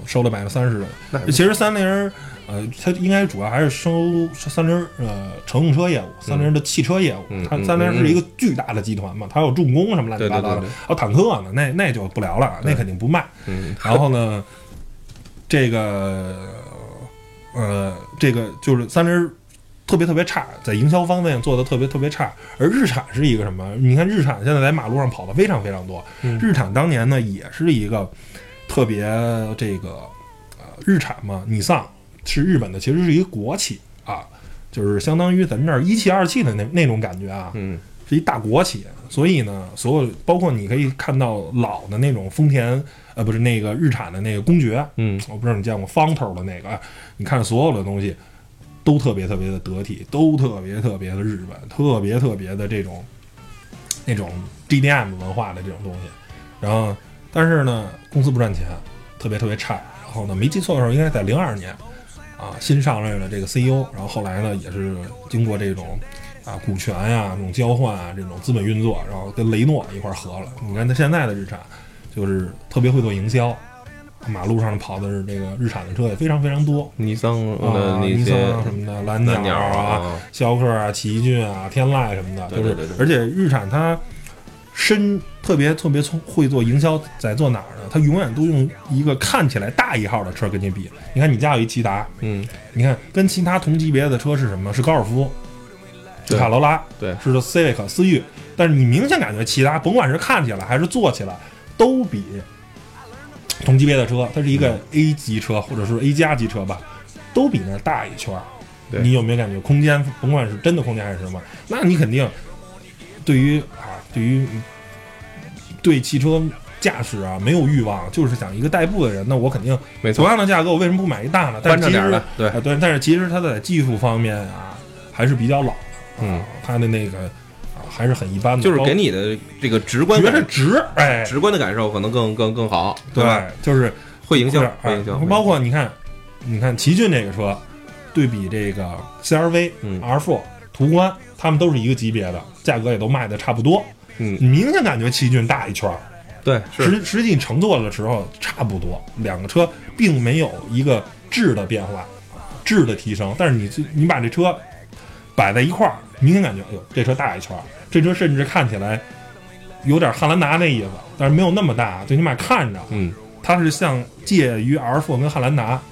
收了百分之三十的。其实三菱，呃，它应该主要还是收三菱呃乘用车业务，三菱的汽车业务。它三菱是一个巨大的集团嘛，它有重工什么乱七八糟的
对对对对，
还有坦克呢，那那就不聊了，那肯定不卖。
嗯
然后呢，这个呃，这个就是三菱特别特别差，在营销方面做的特别特别差。而日产是一个什么？你看日产现在在马路上跑的非常非常多。
嗯
日产当年呢也是一个特别这个呃，日产嘛，尼桑是日本的，其实是一个国企啊，就是相当于咱们这儿一汽二汽的那那种感觉啊。
嗯
是一大国企，所以呢，所有包括你可以看到老的那种丰田，呃，不是那个日产的那个公爵，
嗯
我不知道你见过方头的那个，哎你看所有的东西都特别特别的得体，都特别特别的日本，特别特别的这种那种 GDM 文化的这种东西。然后，但是呢，公司不赚钱，特别特别差。然后呢，没记错的时候，应该在零二年啊，新上任的这个 CEO。然后后来呢，也是经过这种啊股权呀、这种交换啊、这种资本运作，然后跟雷诺一块儿合了。你看他现在的日产，就是特别会做营销，马路上跑的是这个日产的车也非常非常多。
尼桑
啊，尼桑什么的，蓝
蓝鸟
啊、
啊，
逍客啊、奇骏啊、天籁什么的，
对对对对
就是而且日产它深特别特别聪会做营销，在做哪儿呢？他永远都用一个看起来大一号的车跟你比。你看你家有一骐达，
嗯
你看跟其他同级别的车是什么？是高尔夫，是卡罗拉，
对
是 Civic 思域。但是你明显感觉骐达，甭管是看起来还是坐起来，都比同级别的车，它是一
嗯
个 A 级车或者是 A 加级车吧，都比那大一圈你有没有感觉空间，甭管是真的空间还是什么，那你肯定对于啊，对于对汽车驾驶啊没有欲望，就是想一个代步的人，那我肯定
没错，
同样的价格，我为什么不买一大呢？但是其实
对
啊，对，但是其实它在技术方面啊还是比较老的，
嗯
啊，它的那个啊还是很一般的，
就是给你的这个直观
觉得
感
值，哎，
直观的感受可能更更更好，
对
吧？，
就是
会影响会影响，
包括你看，你看奇骏这个车，对比这个 CRV、
嗯
R4、途观，他们都是一个级别的，价格也都卖的差不多。
嗯，
你明显感觉奇骏大一圈儿，
对，
实实际乘坐的时候差不多，两个车并没有一个质的变化，质的提升。但是你你把这车摆在一块儿，明显感觉，哎呦，这车大一圈儿，这车甚至看起来有点汉兰达那意思，但是没有那么大，最起码看着
嗯。
它是像介于 R4 跟汉兰达啊，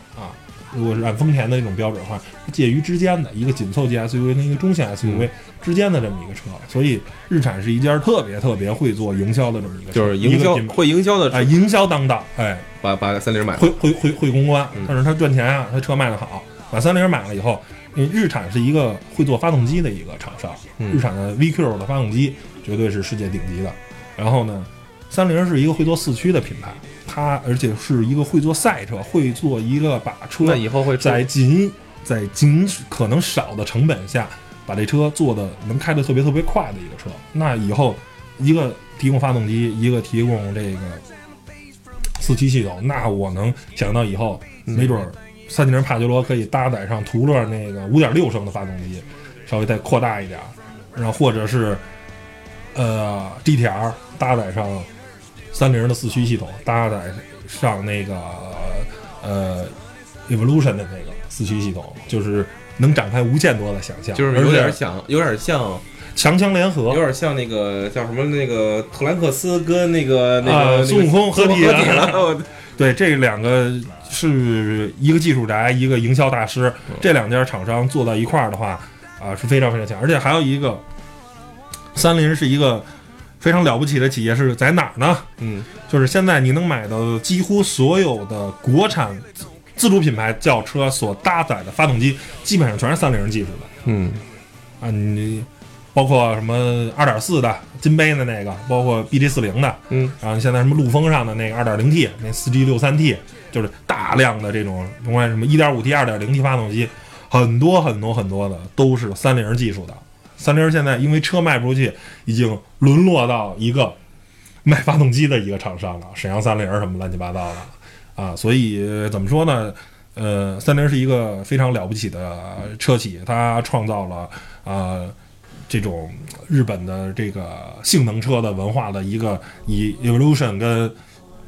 如果是按丰田的那种标准的话，介于之间的一个紧凑级 SUV 跟一个中型 SUV 之间的这么一个车，所以日产是一家特别特别会做营销的这么一个，
就是营销会营销的
哎，营销当道，哎，
把把三菱买了，
会会会会公关
嗯，
但是他赚钱啊，他车卖的好，把三菱买了以后，因为日产是一个会做发动机的一个厂商，
嗯
日产的 VQ 的发动机绝对是世界顶级的。然后呢，三菱是一个会做四驱的品牌，它而且是一个会做赛车，会做一个把车
那以后会
在仅在尽可能少的成本下，把这车做的能开的特别特别快的一个车。那以后一个提供发动机，一个提供这个四驱系统，那我能想到以后
嗯
没准儿三菱帕杰罗可以搭载上途乐那个五点六升的发动机，稍微再扩大一点儿，然后或者是呃 GTR 搭载上三菱的四驱系统，搭载上那个呃 Evolution 的那个四驱系统，就是能展开无限多的想象，
就是有点像，有点像，
强强联合有。
点像那个叫什么那个特兰克斯跟那个那
啊
个
孙悟空合
合
体了 (laughs) 对，这两个是一个技术宅，一个营销大师，这两家厂商做到一块儿的话，啊，是非常非常强。而且还有一个，三菱是一个非常了不起的企业，是在哪儿呢？
嗯
就是现在你能买到几乎所有的国产自自主品牌轿车所搭载的发动机，基本上全是三菱技术的
嗯
啊，你包括什么二点四的金杯的那个，包括 BJ 四零的，
嗯
然后现在什么陆风上的那个二点零 T，那四 G 六三 T，就是大量的这种，甭管什么一点五 T、二点零 T 发动机，很多很多很多的都是三菱技术的。三菱现在因为车卖不出去，已经沦落到一个卖发动机的一个厂商了，沈阳三菱什么乱七八糟的啊，所以怎么说呢？呃，三菱是一个非常了不起的车企，它创造了啊、这种日本的这个性能车的文化的一个以 Evolution 跟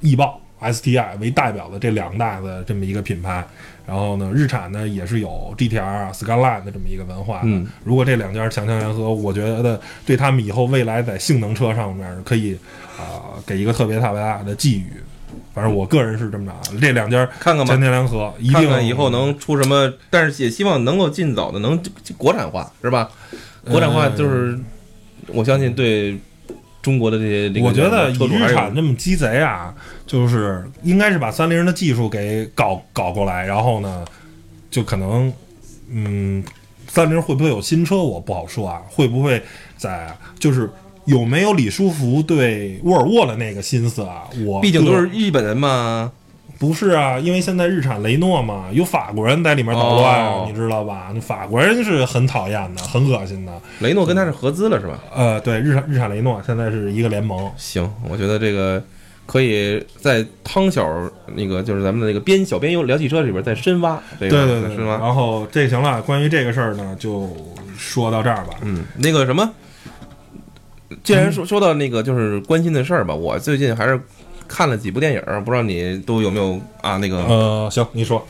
翼豹 STI 为代表的这两大的这么一个品牌。然后呢，日产呢也是有 GTR 啊、Skyline 的这么一个文化的。
嗯
如果这两家强强联合，我觉得对他们以后未来在性能车上面可以啊、给一个特别特别大的寄语。反正我个人是这么着的，这两家
看看吧
强强联合，一定
看看以后能出什么，但是也希望能够尽早的能国产化，是吧？国产化就是，我相信对中国的这些这个
我觉得以日产这么鸡贼啊，就是应该是把三菱的技术给搞搞过来，然后呢，就可能，嗯，三菱会不会有新车，我不好说啊，会不会在就是有没有李书福对沃尔沃的那个心思啊？我
毕竟都是日本人嘛，
不是啊？因为现在日产雷诺嘛，有法国人在里面捣乱，
哦
你知道吧？那法国人是很讨厌的，很恶心的。
雷诺跟他是合资了是吧？
呃，对，日产日产雷诺现在是一个联盟。
行，我觉得这个可以在汤小那个就是咱们的那个边小编优聊汽车里边再深挖这个，
对对对，
深挖。
然后这行了，关于这个事儿呢，就说到这儿吧。
嗯，那个什么，既然说说到那个就是关心的事儿吧，我最近还是看了几部电影，不知道你都有没有啊？那个
呃，行，你说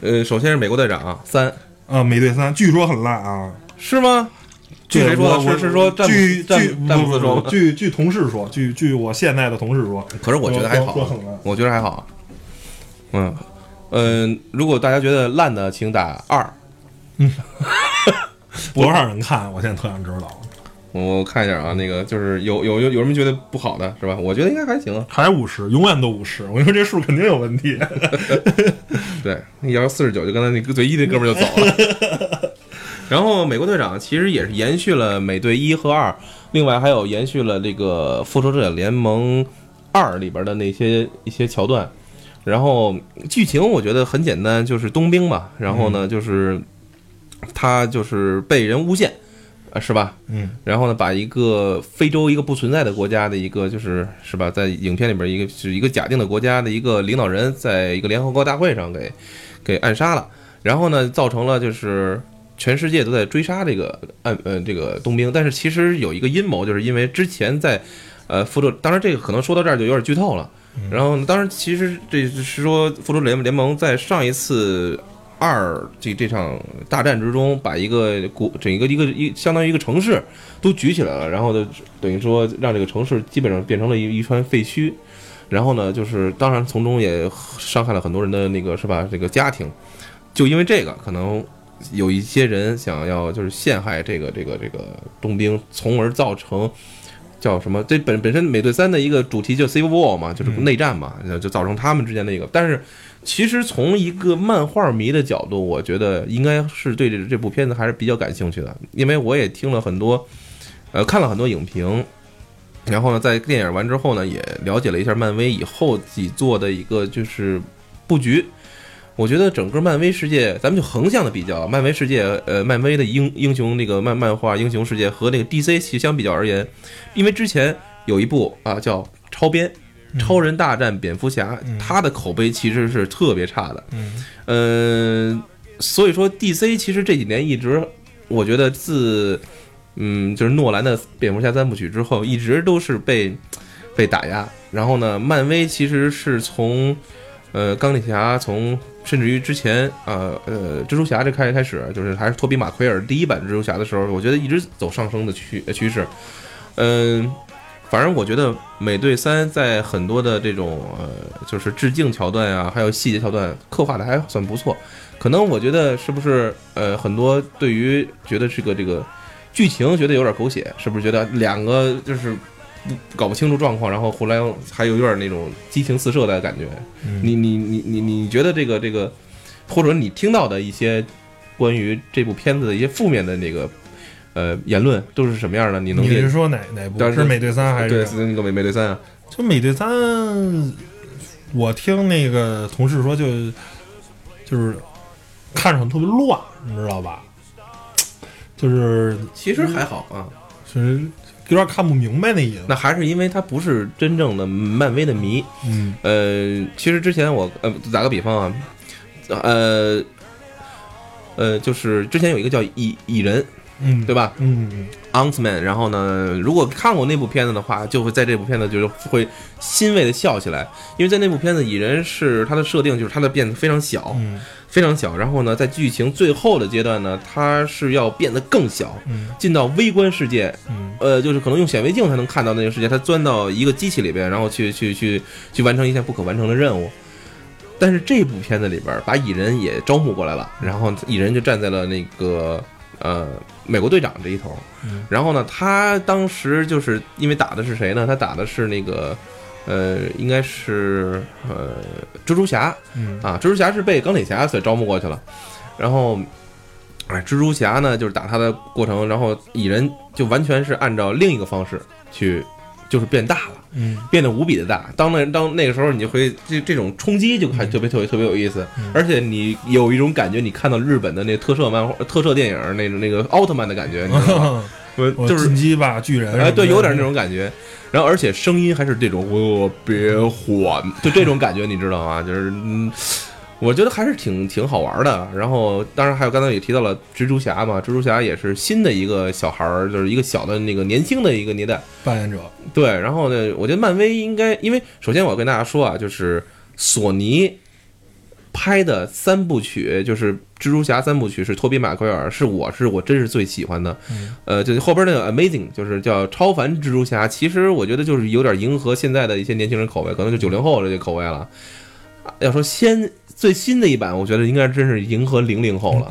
呃，首先是《美国队长三》，
啊，美队三据说很烂啊。
是吗？据谁说的？是是说
据据据据同事说，据据我现在的同事说，
可是我觉得还好我觉得还好。嗯嗯，如果大家觉得烂的，请打二。
嗯 (laughs) 多少人看？我现在特想知道。
我看一下啊，那个就是有有有有人觉得不好的是吧？我觉得应该还行啊。
还五十，永远都五十。我跟你说，这数肯定有问题。(laughs)
对，你要四十九，就刚才那个最一那哥们儿就走了。(laughs) 然后美国队长其实也是延续了美队一和二，另外还有延续了这个复仇者联盟二里边的那些一些桥段。然后剧情我觉得很简单，就是冬兵嘛。然后呢，就是他就是被人诬陷，啊，是吧？
嗯，
然后呢，把一个非洲一个不存在的国家的一个就是是吧，在影片里边一个是一个假定的国家的一个领导人，在一个联合国大会上给给暗杀了，然后呢，造成了就是全世界都在追杀这个暗呃这个冬兵，但是其实有一个阴谋，就是因为之前在呃复仇，当然这个可能说到这儿就有点剧透了。然后呢，当然其实这是说复仇者联联盟在上一次二这这场大战之中，把一个国整一个一个一相当于一个城市都举起来了，然后呢，等于说让这个城市基本上变成了一一川废墟。然后呢，就是当然从中也伤害了很多人的那个是吧？这个家庭，就因为这个，可能有一些人想要就是陷害这个这个这个冬兵，从而造成叫什么？这本本身美队三的一个主题就 Civil War 嘛，就是内战嘛，就造成他们之间的一个。但是其实从一个漫画迷的角度，我觉得应该是对这这部片子还是比较感兴趣的，因为我也听了很多，呃，看了很多影评。然后呢，在电影完之后呢，也了解了一下漫威以后几做的一个就是布局。我觉得整个漫威世界，咱们就横向的比较，漫威世界，呃，漫威的英英雄那个漫漫画英雄世界和那个 DC 其实相比较而言，因为之前有一部啊叫《超编》，超人大战蝙蝠侠，他的口碑其实是特别差的。
嗯
呃，所以说 DC 其实这几年一直，我觉得自嗯就是诺兰的蝙蝠侠三部曲之后，一直都是被被打压。然后呢，漫威其实是从呃钢铁侠，从甚至于之前呃呃蜘蛛侠这开开始，就是还是托比马奎尔第一版蜘蛛侠的时候，我觉得一直走上升的趋呃趋势。嗯，反正我觉得美队三在很多的这种呃，就是致敬桥段啊，还有细节桥段刻画的还算不错。可能我觉得是不是呃，很多对于觉得这个这个剧情觉得有点狗血，是不是觉得两个就是不搞不清楚状况，然后后来还有有点那种激情四射的感觉？
嗯
你你你你你觉得这个这个，或者你听到的一些关于这部片子的一些负面的那个呃言论都是什么样的？你能列
你是说哪哪部？是美队三还
对
是？
那个美美队三啊？
就美队三，我听那个同事说就，就是看着很特别乱，你知道吧？就是
其实还好啊，
就是有点看不明白那意思。
那还是因为他不是真正的漫威的迷。
嗯
呃，其实之前我呃打个比方啊，呃呃，就是之前有一个叫蚁蚁人，
嗯，
对吧
嗯嗯
？Ant-Man，然后呢，如果看过那部片子的话，就会在这部片子就是会欣慰的笑起来，因为在那部片子蚁人是他的设定就是他的变得非常小，
嗯
非常小，然后呢，在剧情最后的阶段呢，他是要变得更小，
嗯
进到微观世界，
嗯
呃，就是可能用显微镜才能看到那个世界，他钻到一个机器里边，然后去去去去完成一项不可完成的任务。但是这部片子里边把蚁人也招募过来了，然后蚁人就站在了那个呃美国队长这一头。
嗯
然后呢，他当时就是因为打的是谁呢？他打的是那个呃，应该是呃蜘蛛侠
嗯
啊，蜘蛛侠是被钢铁侠所招募过去了，然后。哎，蜘蛛侠呢，就是打他的过程，然后蚁人就完全是按照另一个方式去，就是变大了。
嗯
变得无比的大。当那当那个时候，你就会这这种冲击就还特别特别特别有意思，
嗯
而且你有一种感觉，你看到日本的那特摄漫画、特摄电影那种那个奥特曼的感觉，你知道吗？(laughs) 我
我
就是
进击吧巨人
哎，对，有点那种感觉。然后而且声音还是这种特别缓，就这种感觉，你知道吗？就是嗯。我觉得还是挺挺好玩的，然后当然还有刚才也提到了蜘蛛侠嘛，蜘蛛侠也是新的一个小孩儿，就是一个小的那个年轻的一个年代，
扮演者，
对，然后呢，我觉得漫威应该，因为首先我要跟大家说啊，就是索尼拍的三部曲，就是蜘蛛侠三部曲是托比马奎尔，是我是我真是最喜欢的。
嗯
呃，就是后边那个 Amazing，就是叫超凡蜘蛛侠，其实我觉得就是有点迎合现在的一些年轻人口味，可能就九零后的这口味了。啊要说先最新的一版，我觉得应该真是迎合零零后了。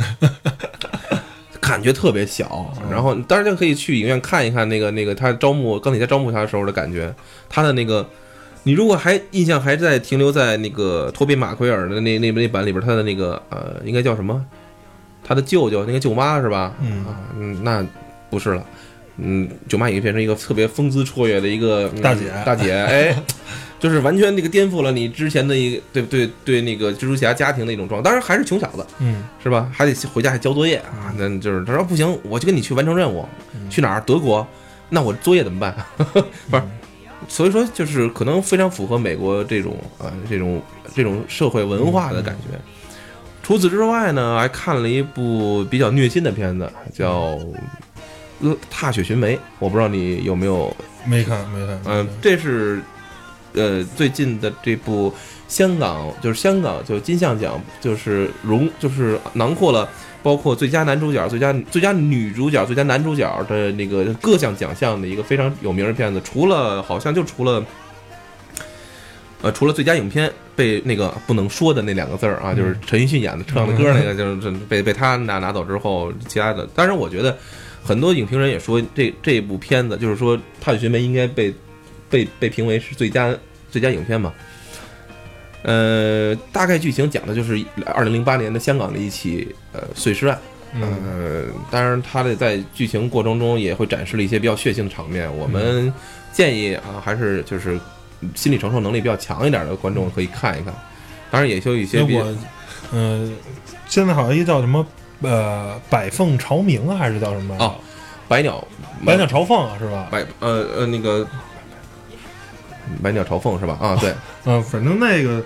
(laughs) 感觉特别小，然后当然就可以去影院看一看那个那个他招募钢铁侠招募他的时候的感觉，他的那个，你如果还印象还在停留在那个托比马奎尔的那那那版里边，他的那个呃应该叫什么？他的舅舅那个舅妈是吧？
嗯
啊，嗯，那不是了，嗯，舅妈已经变成一个特别风姿绰约的一个、嗯
大姐
大姐，哎。(laughs) 就是完全那个颠覆了你之前的一个对对对那个蜘蛛侠家庭的一种状态，当然还是穷小子，
嗯
是吧？还得回家还交作业啊，那就是他说不行，我就跟你去完成任务，去哪儿？德国？那我作业怎么办？(laughs) 不是，所以说就是可能非常符合美国这种啊、这种这种社会文化的感觉。除此之外呢，还看了一部比较虐心的片子，叫《踏雪寻梅》，我不知道你有没有
没看没看，
嗯，这是呃最近的这部香港，就是香港就金像奖，就是荣就是囊括了包括最佳男主角、最佳最佳女主角、最佳男主角的那个各项奖项的一个非常有名的片子。除了好像就除了呃除了最佳影片被那个不能说的那两个字儿啊，就是陈奕迅演的唱的歌那个，就是被被他拿拿走之后，其他的，当然我觉得。很多影评人也说这这部片子，就是说《踏雪寻梅》应该被被被评为是最佳最佳影片嘛。呃，大概剧情讲的就是二零零八年的香港的一起呃碎尸案。
嗯
呃，当然它的在剧情过程中也会展示了一些比较血腥的场面。我们建议啊，还是就是心理承受能力比较强一点的观众可以看一看。当然也就有一些
我呃，现在好像一个叫什么呃百凤朝鸣啊，还是叫什么？
哦百鸟
百鸟朝凤啊，是吧？
百呃呃那个百鸟朝凤是吧？啊，对。
嗯，(laughs) 反正那个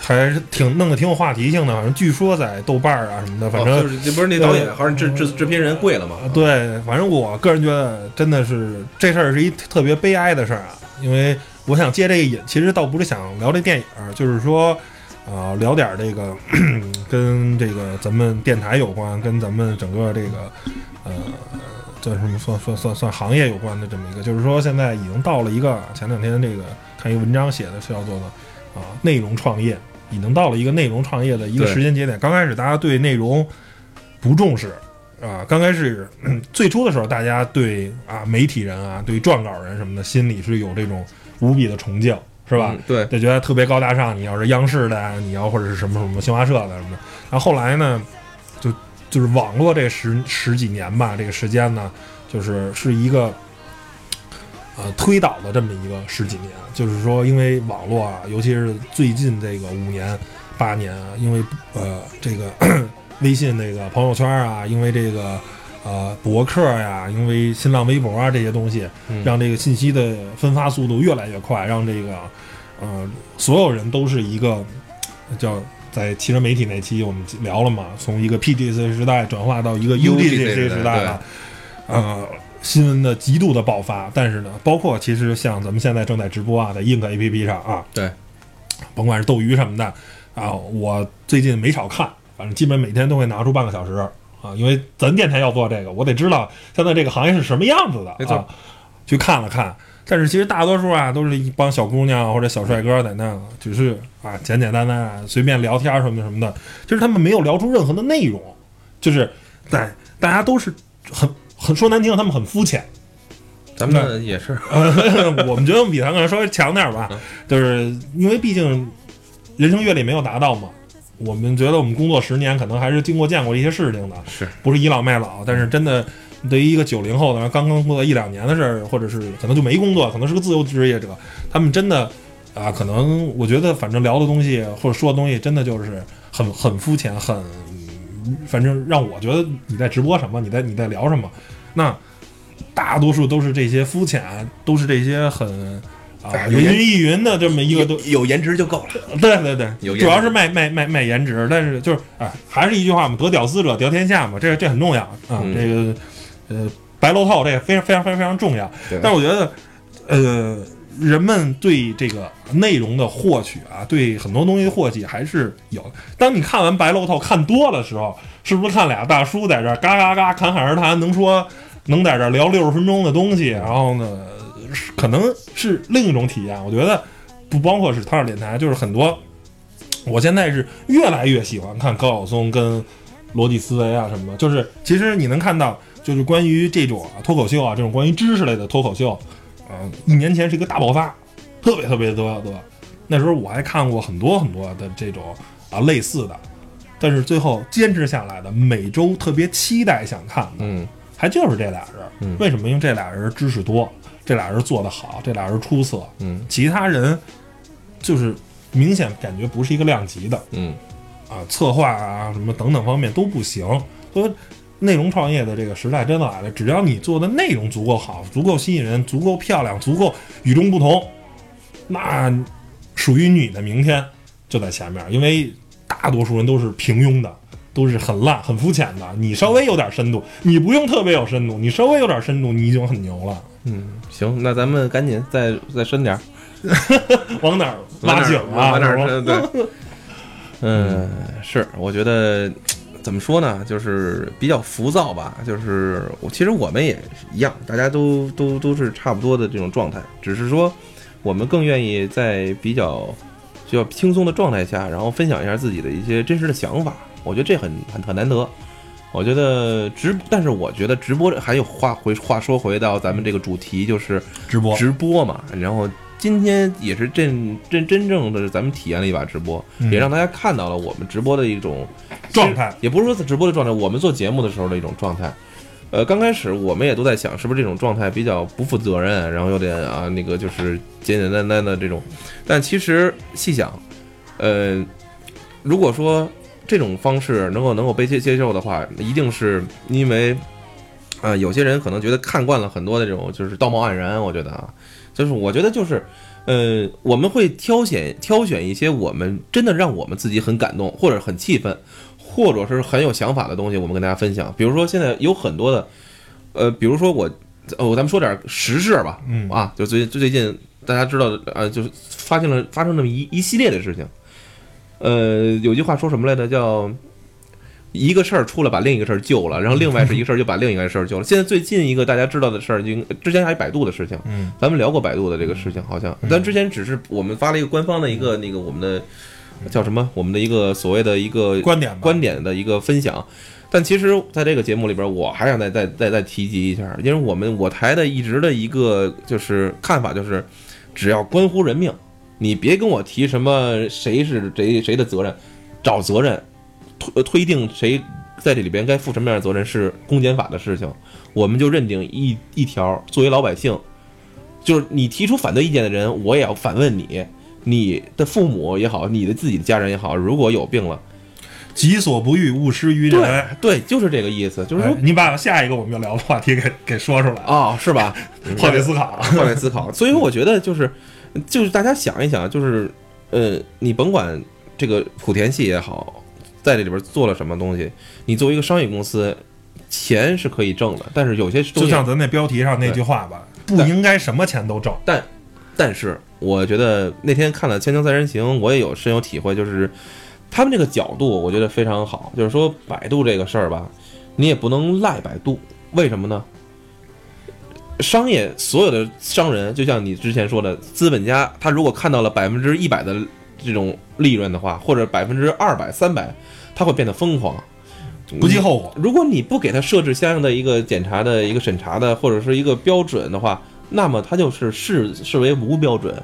还是挺弄得挺有话题性的，反正据说在豆瓣儿啊什么的，反正、
哦就是这不是那导演，好像制制制片人跪了嘛？
啊对，反正我个人觉得真的是这事儿是一特别悲哀的事儿啊，因为我想借这个引，其实倒不是想聊这电影儿，就是说。啊、聊点儿这个 (clears throat) 跟这个咱们电台有关，跟咱们整个这个呃叫什么算算算算行业有关的这么一个，就是说现在已经到了一个前两天这个看一个文章写的是叫做呢啊内容创业，已经到了一个内容创业的一个时间节点。刚开始大家对内容不重视，啊，刚开始嗯最初的时候，大家对啊媒体人啊，对撰稿人什么的，心里是有这种无比的崇敬，是吧？
嗯对，
就觉得特别高大上。你要是央视的，你要或者是什么什么新华社的什么的。然后后来呢，就就是网络这十十几年吧，这个时间呢，就是是一个呃推倒的这么一个十几年。就是说，因为网络啊，尤其是最近这个五年八年啊，因为呃这个微信那个朋友圈啊，因为这个呃博客呀，因为新浪微博啊这些东西，
嗯
让这个信息的分发速度越来越快，让这个呃所有人都是一个呃叫。在汽车媒体那期我们聊了嘛，从一个 PDC 时代转化到一个 UDC 时代了，呃，新闻的极度的爆发。但是呢，包括其实像咱们现在正在直播啊，在 Ink APP 上啊，
对，
甭管是斗鱼什么的啊，我最近没少看，反正基本每天都会拿出半个小时啊，因为咱电台要做这个，我得知道现在这个行业是什么样子的，啊，去看了看。但是其实大多数啊，都是一帮小姑娘或者小帅哥在那，只是啊简简单单啊随便聊天什么的什么的，就是他们没有聊出任何的内容，就是在大家都是很很说难听，他们很肤浅。
咱们也是，(laughs)
我们觉得我们比他可能稍微强点儿吧，就是因为毕竟人生阅历没有达到嘛。我们觉得我们工作十年，可能还是经过见过一些事情的，
是
不是倚老卖老？但是真的，对于一个九零后的，刚刚工作一两年的事儿，或者是可能就没工作，可能是个自由职业者，他们真的啊，可能我觉得反正聊的东西或者说的东西，真的就是很很肤浅，很反正让我觉得你在直播什么，你在你在聊什么，那大多数都是这些肤浅，都是这些很啊人云亦云的这么一个都
有颜值就够了。
对对对，
有
主要是卖卖卖卖颜值，但是就是哎，还是一句话嘛，得屌丝者得天下嘛，这个这很重要啊。
嗯
这个呃，白露透这个非常非常非常非常重要。
对
但是我觉得，呃，人们对这个内容的获取啊，对很多东西的获取还是有。当你看完白露透看多的时候，是不是看俩大叔在这嘎嘎嘎侃侃而谈，能说能在这聊六十分钟的东西，然后呢，可能是另一种体验。我觉得不包括是汤尔电台，就是很多。我现在是越来越喜欢看高晓松跟逻辑思维啊什么的，就是其实你能看到，就是关于这种啊脱口秀啊这种关于知识类的脱口秀，呃，一年前是一个大爆发，特别特别多多。那时候我还看过很多很多的这种啊类似的，但是最后坚持下来的，每周特别期待想看的，
嗯
还就是这俩人。
嗯
为什么？因为这俩人知识多，这俩人做得好，这俩人出色，
嗯
其他人就是明显感觉不是一个量级的
嗯
啊，策划啊什么等等方面都不行。所以内容创业的这个时代真的来了，只要你做的内容足够好、足够吸引人、足够漂亮、足够与众不同，那属于你的明天就在前面。因为大多数人都是平庸的。都是很烂、很肤浅的。你稍微有点深度，你不用特别有深度，你稍微有点深度，你已经很牛了。
嗯，行，那咱们赶紧再再深点儿，(laughs)
往哪儿拉紧啊？
往哪儿？对，嗯，是，我觉得怎么说呢，就是比较浮躁吧。就是我其实我们也一样，大家都都都是差不多的这种状态，只是说我们更愿意在比较比较轻松的状态下，然后分享一下自己的一些真实的想法。我觉得这很很很难得。我觉得直，但是我觉得直播还有话回话说回到咱们这个主题，就是
直播
直播嘛。然后今天也是真真真正的咱们体验了一把直播，
嗯
也让大家看到了我们直播的一种
状态，
也不是说直播的状态，我们做节目的时候的一种状态。呃，刚开始我们也都在想，是不是这种状态比较不负责任，然后有点啊那个就是简简单单的这种。但其实细想，呃，如果说这种方式能够能够被接接受的话，一定是因为，啊，有些人可能觉得看惯了很多的这种就是道貌岸然，我觉得啊，就是我觉得就是，呃，我们会挑选挑选一些我们真的让我们自己很感动或者很气愤，或者是很有想法的东西，我们跟大家分享。比如说现在有很多的，呃，比如说我，哦，咱们说点实事吧，
嗯
啊，就最最近大家知道的，呃，就是发现了发生那么一一系列的事情。呃，有句话说什么来着？叫一个事儿出来把另一个事儿救了，然后另外是一个事儿就把另一个事儿救了。现在最近一个大家知道的事儿，应之前还有百度的事情，
嗯，
咱们聊过百度的这个事情，好像咱之前只是我们发了一个官方的一个那个我们的叫什么？我们的一个所谓的一个
观点
观点的一个分享。但其实，在这个节目里边，我还想再再再再提及一下，因为我们我台的一直的一个就是看法就是，只要关乎人命，你别跟我提什么谁是谁谁的责任，找责任推推定谁在这里边该负什么样的责任是公检法的事情，我们就认定一一条，作为老百姓，就是你提出反对意见的人，我也要反问你，你的父母也好，你的自己的家人也好，如果有病了，
己所不欲，勿施于人。
对，就是这个意思，就是说
哎你把下一个我们要聊的话题给给说出来，
啊，是吧？(laughs)
换位思考。
换位思考。所以我觉得就是就是大家想一想，就是呃，你甭管这个莆田系也好，在这里边做了什么东西，你作为一个商业公司，钱是可以挣的，但是有些
就像咱那标题上那句话吧，不应该什么钱都挣。
但但是我觉得那天看了《锵锵三人行》，我也有深有体会，就是他们这个角度，我觉得非常好。就是说百度这个事儿吧，你也不能赖百度，为什么呢？商业所有的商人，就像你之前说的，资本家，他如果看到了百分之一百的这种利润的话，或者百分之二百、三百，他会变得疯狂，
不计后果。
如果你不给他设置相应的一个检查的一个审查的或者是一个标准的话，那么他就是视视为无标准，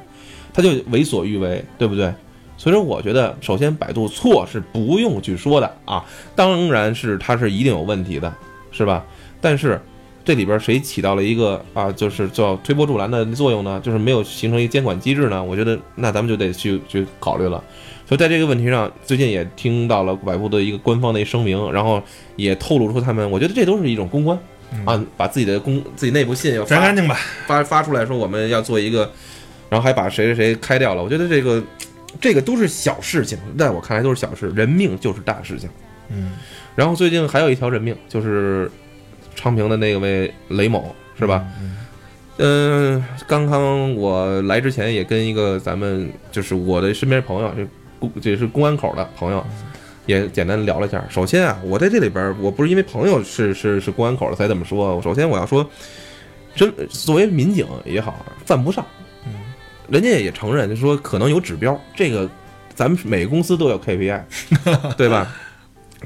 他就为所欲为，对不对？所以说，我觉得首先百度错是不用去说的啊，当然是它是一定有问题的，是吧？但是这里边谁起到了一个啊，就是叫推波助澜的作用呢？就是没有形成一个监管机制呢？我觉得那咱们就得去去考虑了。所以在这个问题上，最近也听到了百度的一个官方的一声明，然后也透露出他们，我觉得这都是一种公关啊，把自己的公自己内部信要发
摘干净吧。
发发出来说我们要做一个，然后还把谁谁谁开掉了。我觉得这个这个都是小事情，在我看来都是小事，人命就是大事情。
嗯，
然后最近还有一条人命，就是昌平的那位雷某，是吧？嗯、刚刚我来之前也跟一个咱们就是我的身边朋友，就公这是公安口的朋友，也简单聊了一下。首先啊，我在这里边，我不是因为朋友是是是公安口的才这么说。首先我要说，真作为民警也好，犯不上。人家也承认，就说可能有指标，这个咱们每个公司都有 KPI，(laughs) 对吧？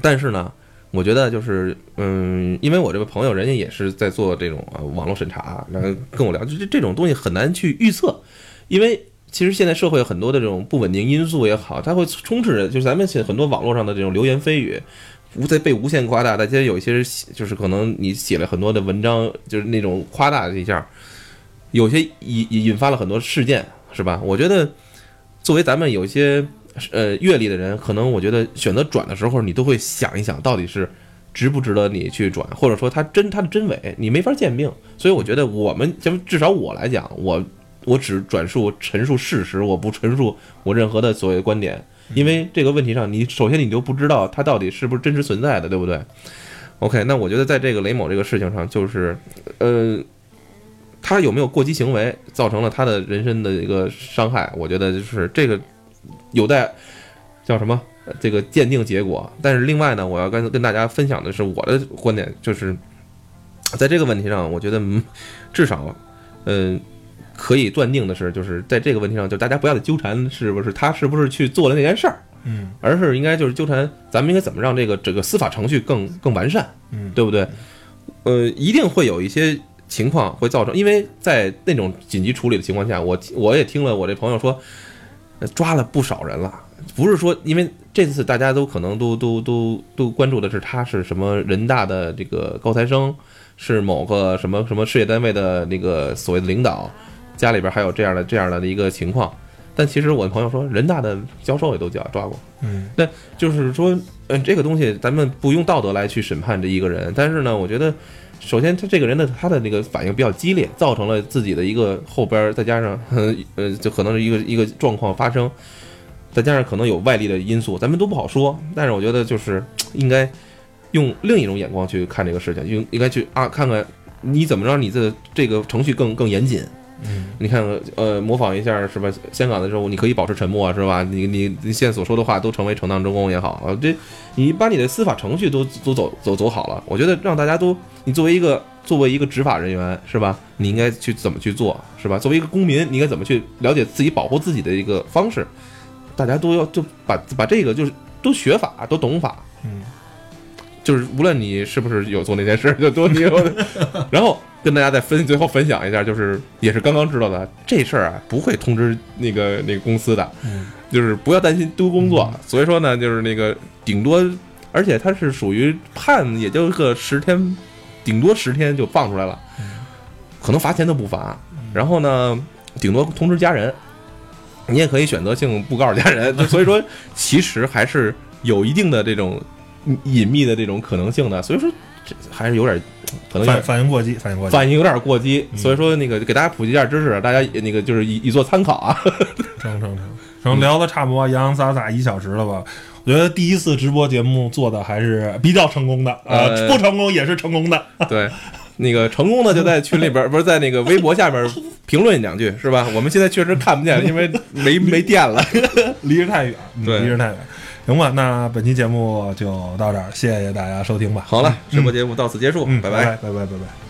但是呢，我觉得就是，嗯，因为我这个朋友，人家也是在做这种呃网络审查，然后跟我聊，就这这种东西很难去预测，因为其实现在社会很多的这种不稳定因素也好，它会充斥着，就是咱们现很多网络上的这种流言蜚语，无在被无限夸大。大家有一些就是可能你写了很多的文章，就是那种夸大一下，有些引引发了很多事件，是吧？我觉得作为咱们有一些呃阅历的人，可能我觉得选择转的时候，你都会想一想，到底是值不值得你去转，或者说它真它的真伪，你没法鉴定。所以我觉得我们，就至少我来讲，我 (laughs) 我只转述陈述事实，我不陈述我任何的所谓观点，因为这个问题上，你首先你就不知道它到底是不是真实存在的，对不对？OK，那我觉得在这个雷某这个事情上，就是呃。他有没有过激行为，造成了他的人身的一个伤害？我觉得就是这个有待叫什么这个鉴定结果。但是另外呢，我要跟跟大家分享的是我的观点，就是在这个问题上，我觉得嗯至少嗯、可以断定的是，就是在这个问题上，就大家不要再纠缠是不是他是不是去做了那件事儿，
嗯
而是应该就是纠缠咱们应该怎么让这个整个司法程序更更完善。
嗯，
对不对？呃，一定会有一些情况会造成，因为在那种紧急处理的情况下，我我也听了我这朋友说，呃抓了不少人了。不是说，因为这次大家都可能都都都都关注的是他是什么人大的这个高材生，是某个什么什么事业单位的那个所谓的领导，家里边还有这样的这样的一个情况。但其实我的朋友说，人大的教授也都抓抓过，
嗯那
就是说，嗯，这个东西咱们不用道德来去审判这一个人，但是呢，我觉得，首先他这个人的他的那个反应比较激烈，造成了自己的一个后边再加上，呃 (laughs) 呃，就可能是一个一个状况发生，再加上可能有外力的因素，咱们都不好说。但是我觉得就是应该用另一种眼光去看这个事情，应应该去啊看看你怎么让你的这个程序更更严谨。
嗯
你看，呃，模仿一下是吧？香港的时候，你可以保持沉默是吧？你你你现在所说的话都成为正当真功也好啊，这你把你的司法程序都都走走走好了，我觉得让大家都，你作为一个作为一个执法人员是吧？你应该去怎么去做是吧？作为一个公民，你应该怎么去了解自己保护自己的一个方式？大家都要就把把这个就是都学法，都懂法，
嗯
就是无论你是不是有做那件事，就多你有，(laughs) 然后跟大家再分最后分享一下，就是也是刚刚知道的这事儿啊，不会通知那个那个公司的，
嗯
就是不要担心丢工作。所以说呢，就是那个顶多，而且它是属于判也就个十天，顶多十天就放出来了，可能罚钱都不罚。然后呢，顶多通知家人，你也可以选择性不告诉家人。所以说，其实还是有一定的这种隐秘的这种可能性的，所以说这还是有点 (tsk) 可能有
反
点
反应过激，反应过激，
反应有点过激，所以说那个给大家普及一下知识，大家那个就是以以做参考啊。(laughs)
成成成成，聊的差不多洋洋洒洒一小时了吧？我觉得第一次直播节目做的还是比较成功的，呃，
呃
不成功也是成功的。(laughs)
对，那个成功的就在群里边儿，(laughs) 不是在那个微博下面评论两句，是吧？我们现在确实看不见，因为没没电了。
离着太远，嗯
对
离着太远。行吧，那本期节目就到这儿，谢谢大家收听吧。
好了，直播节目到此结束，
嗯，
拜
拜拜拜拜拜拜。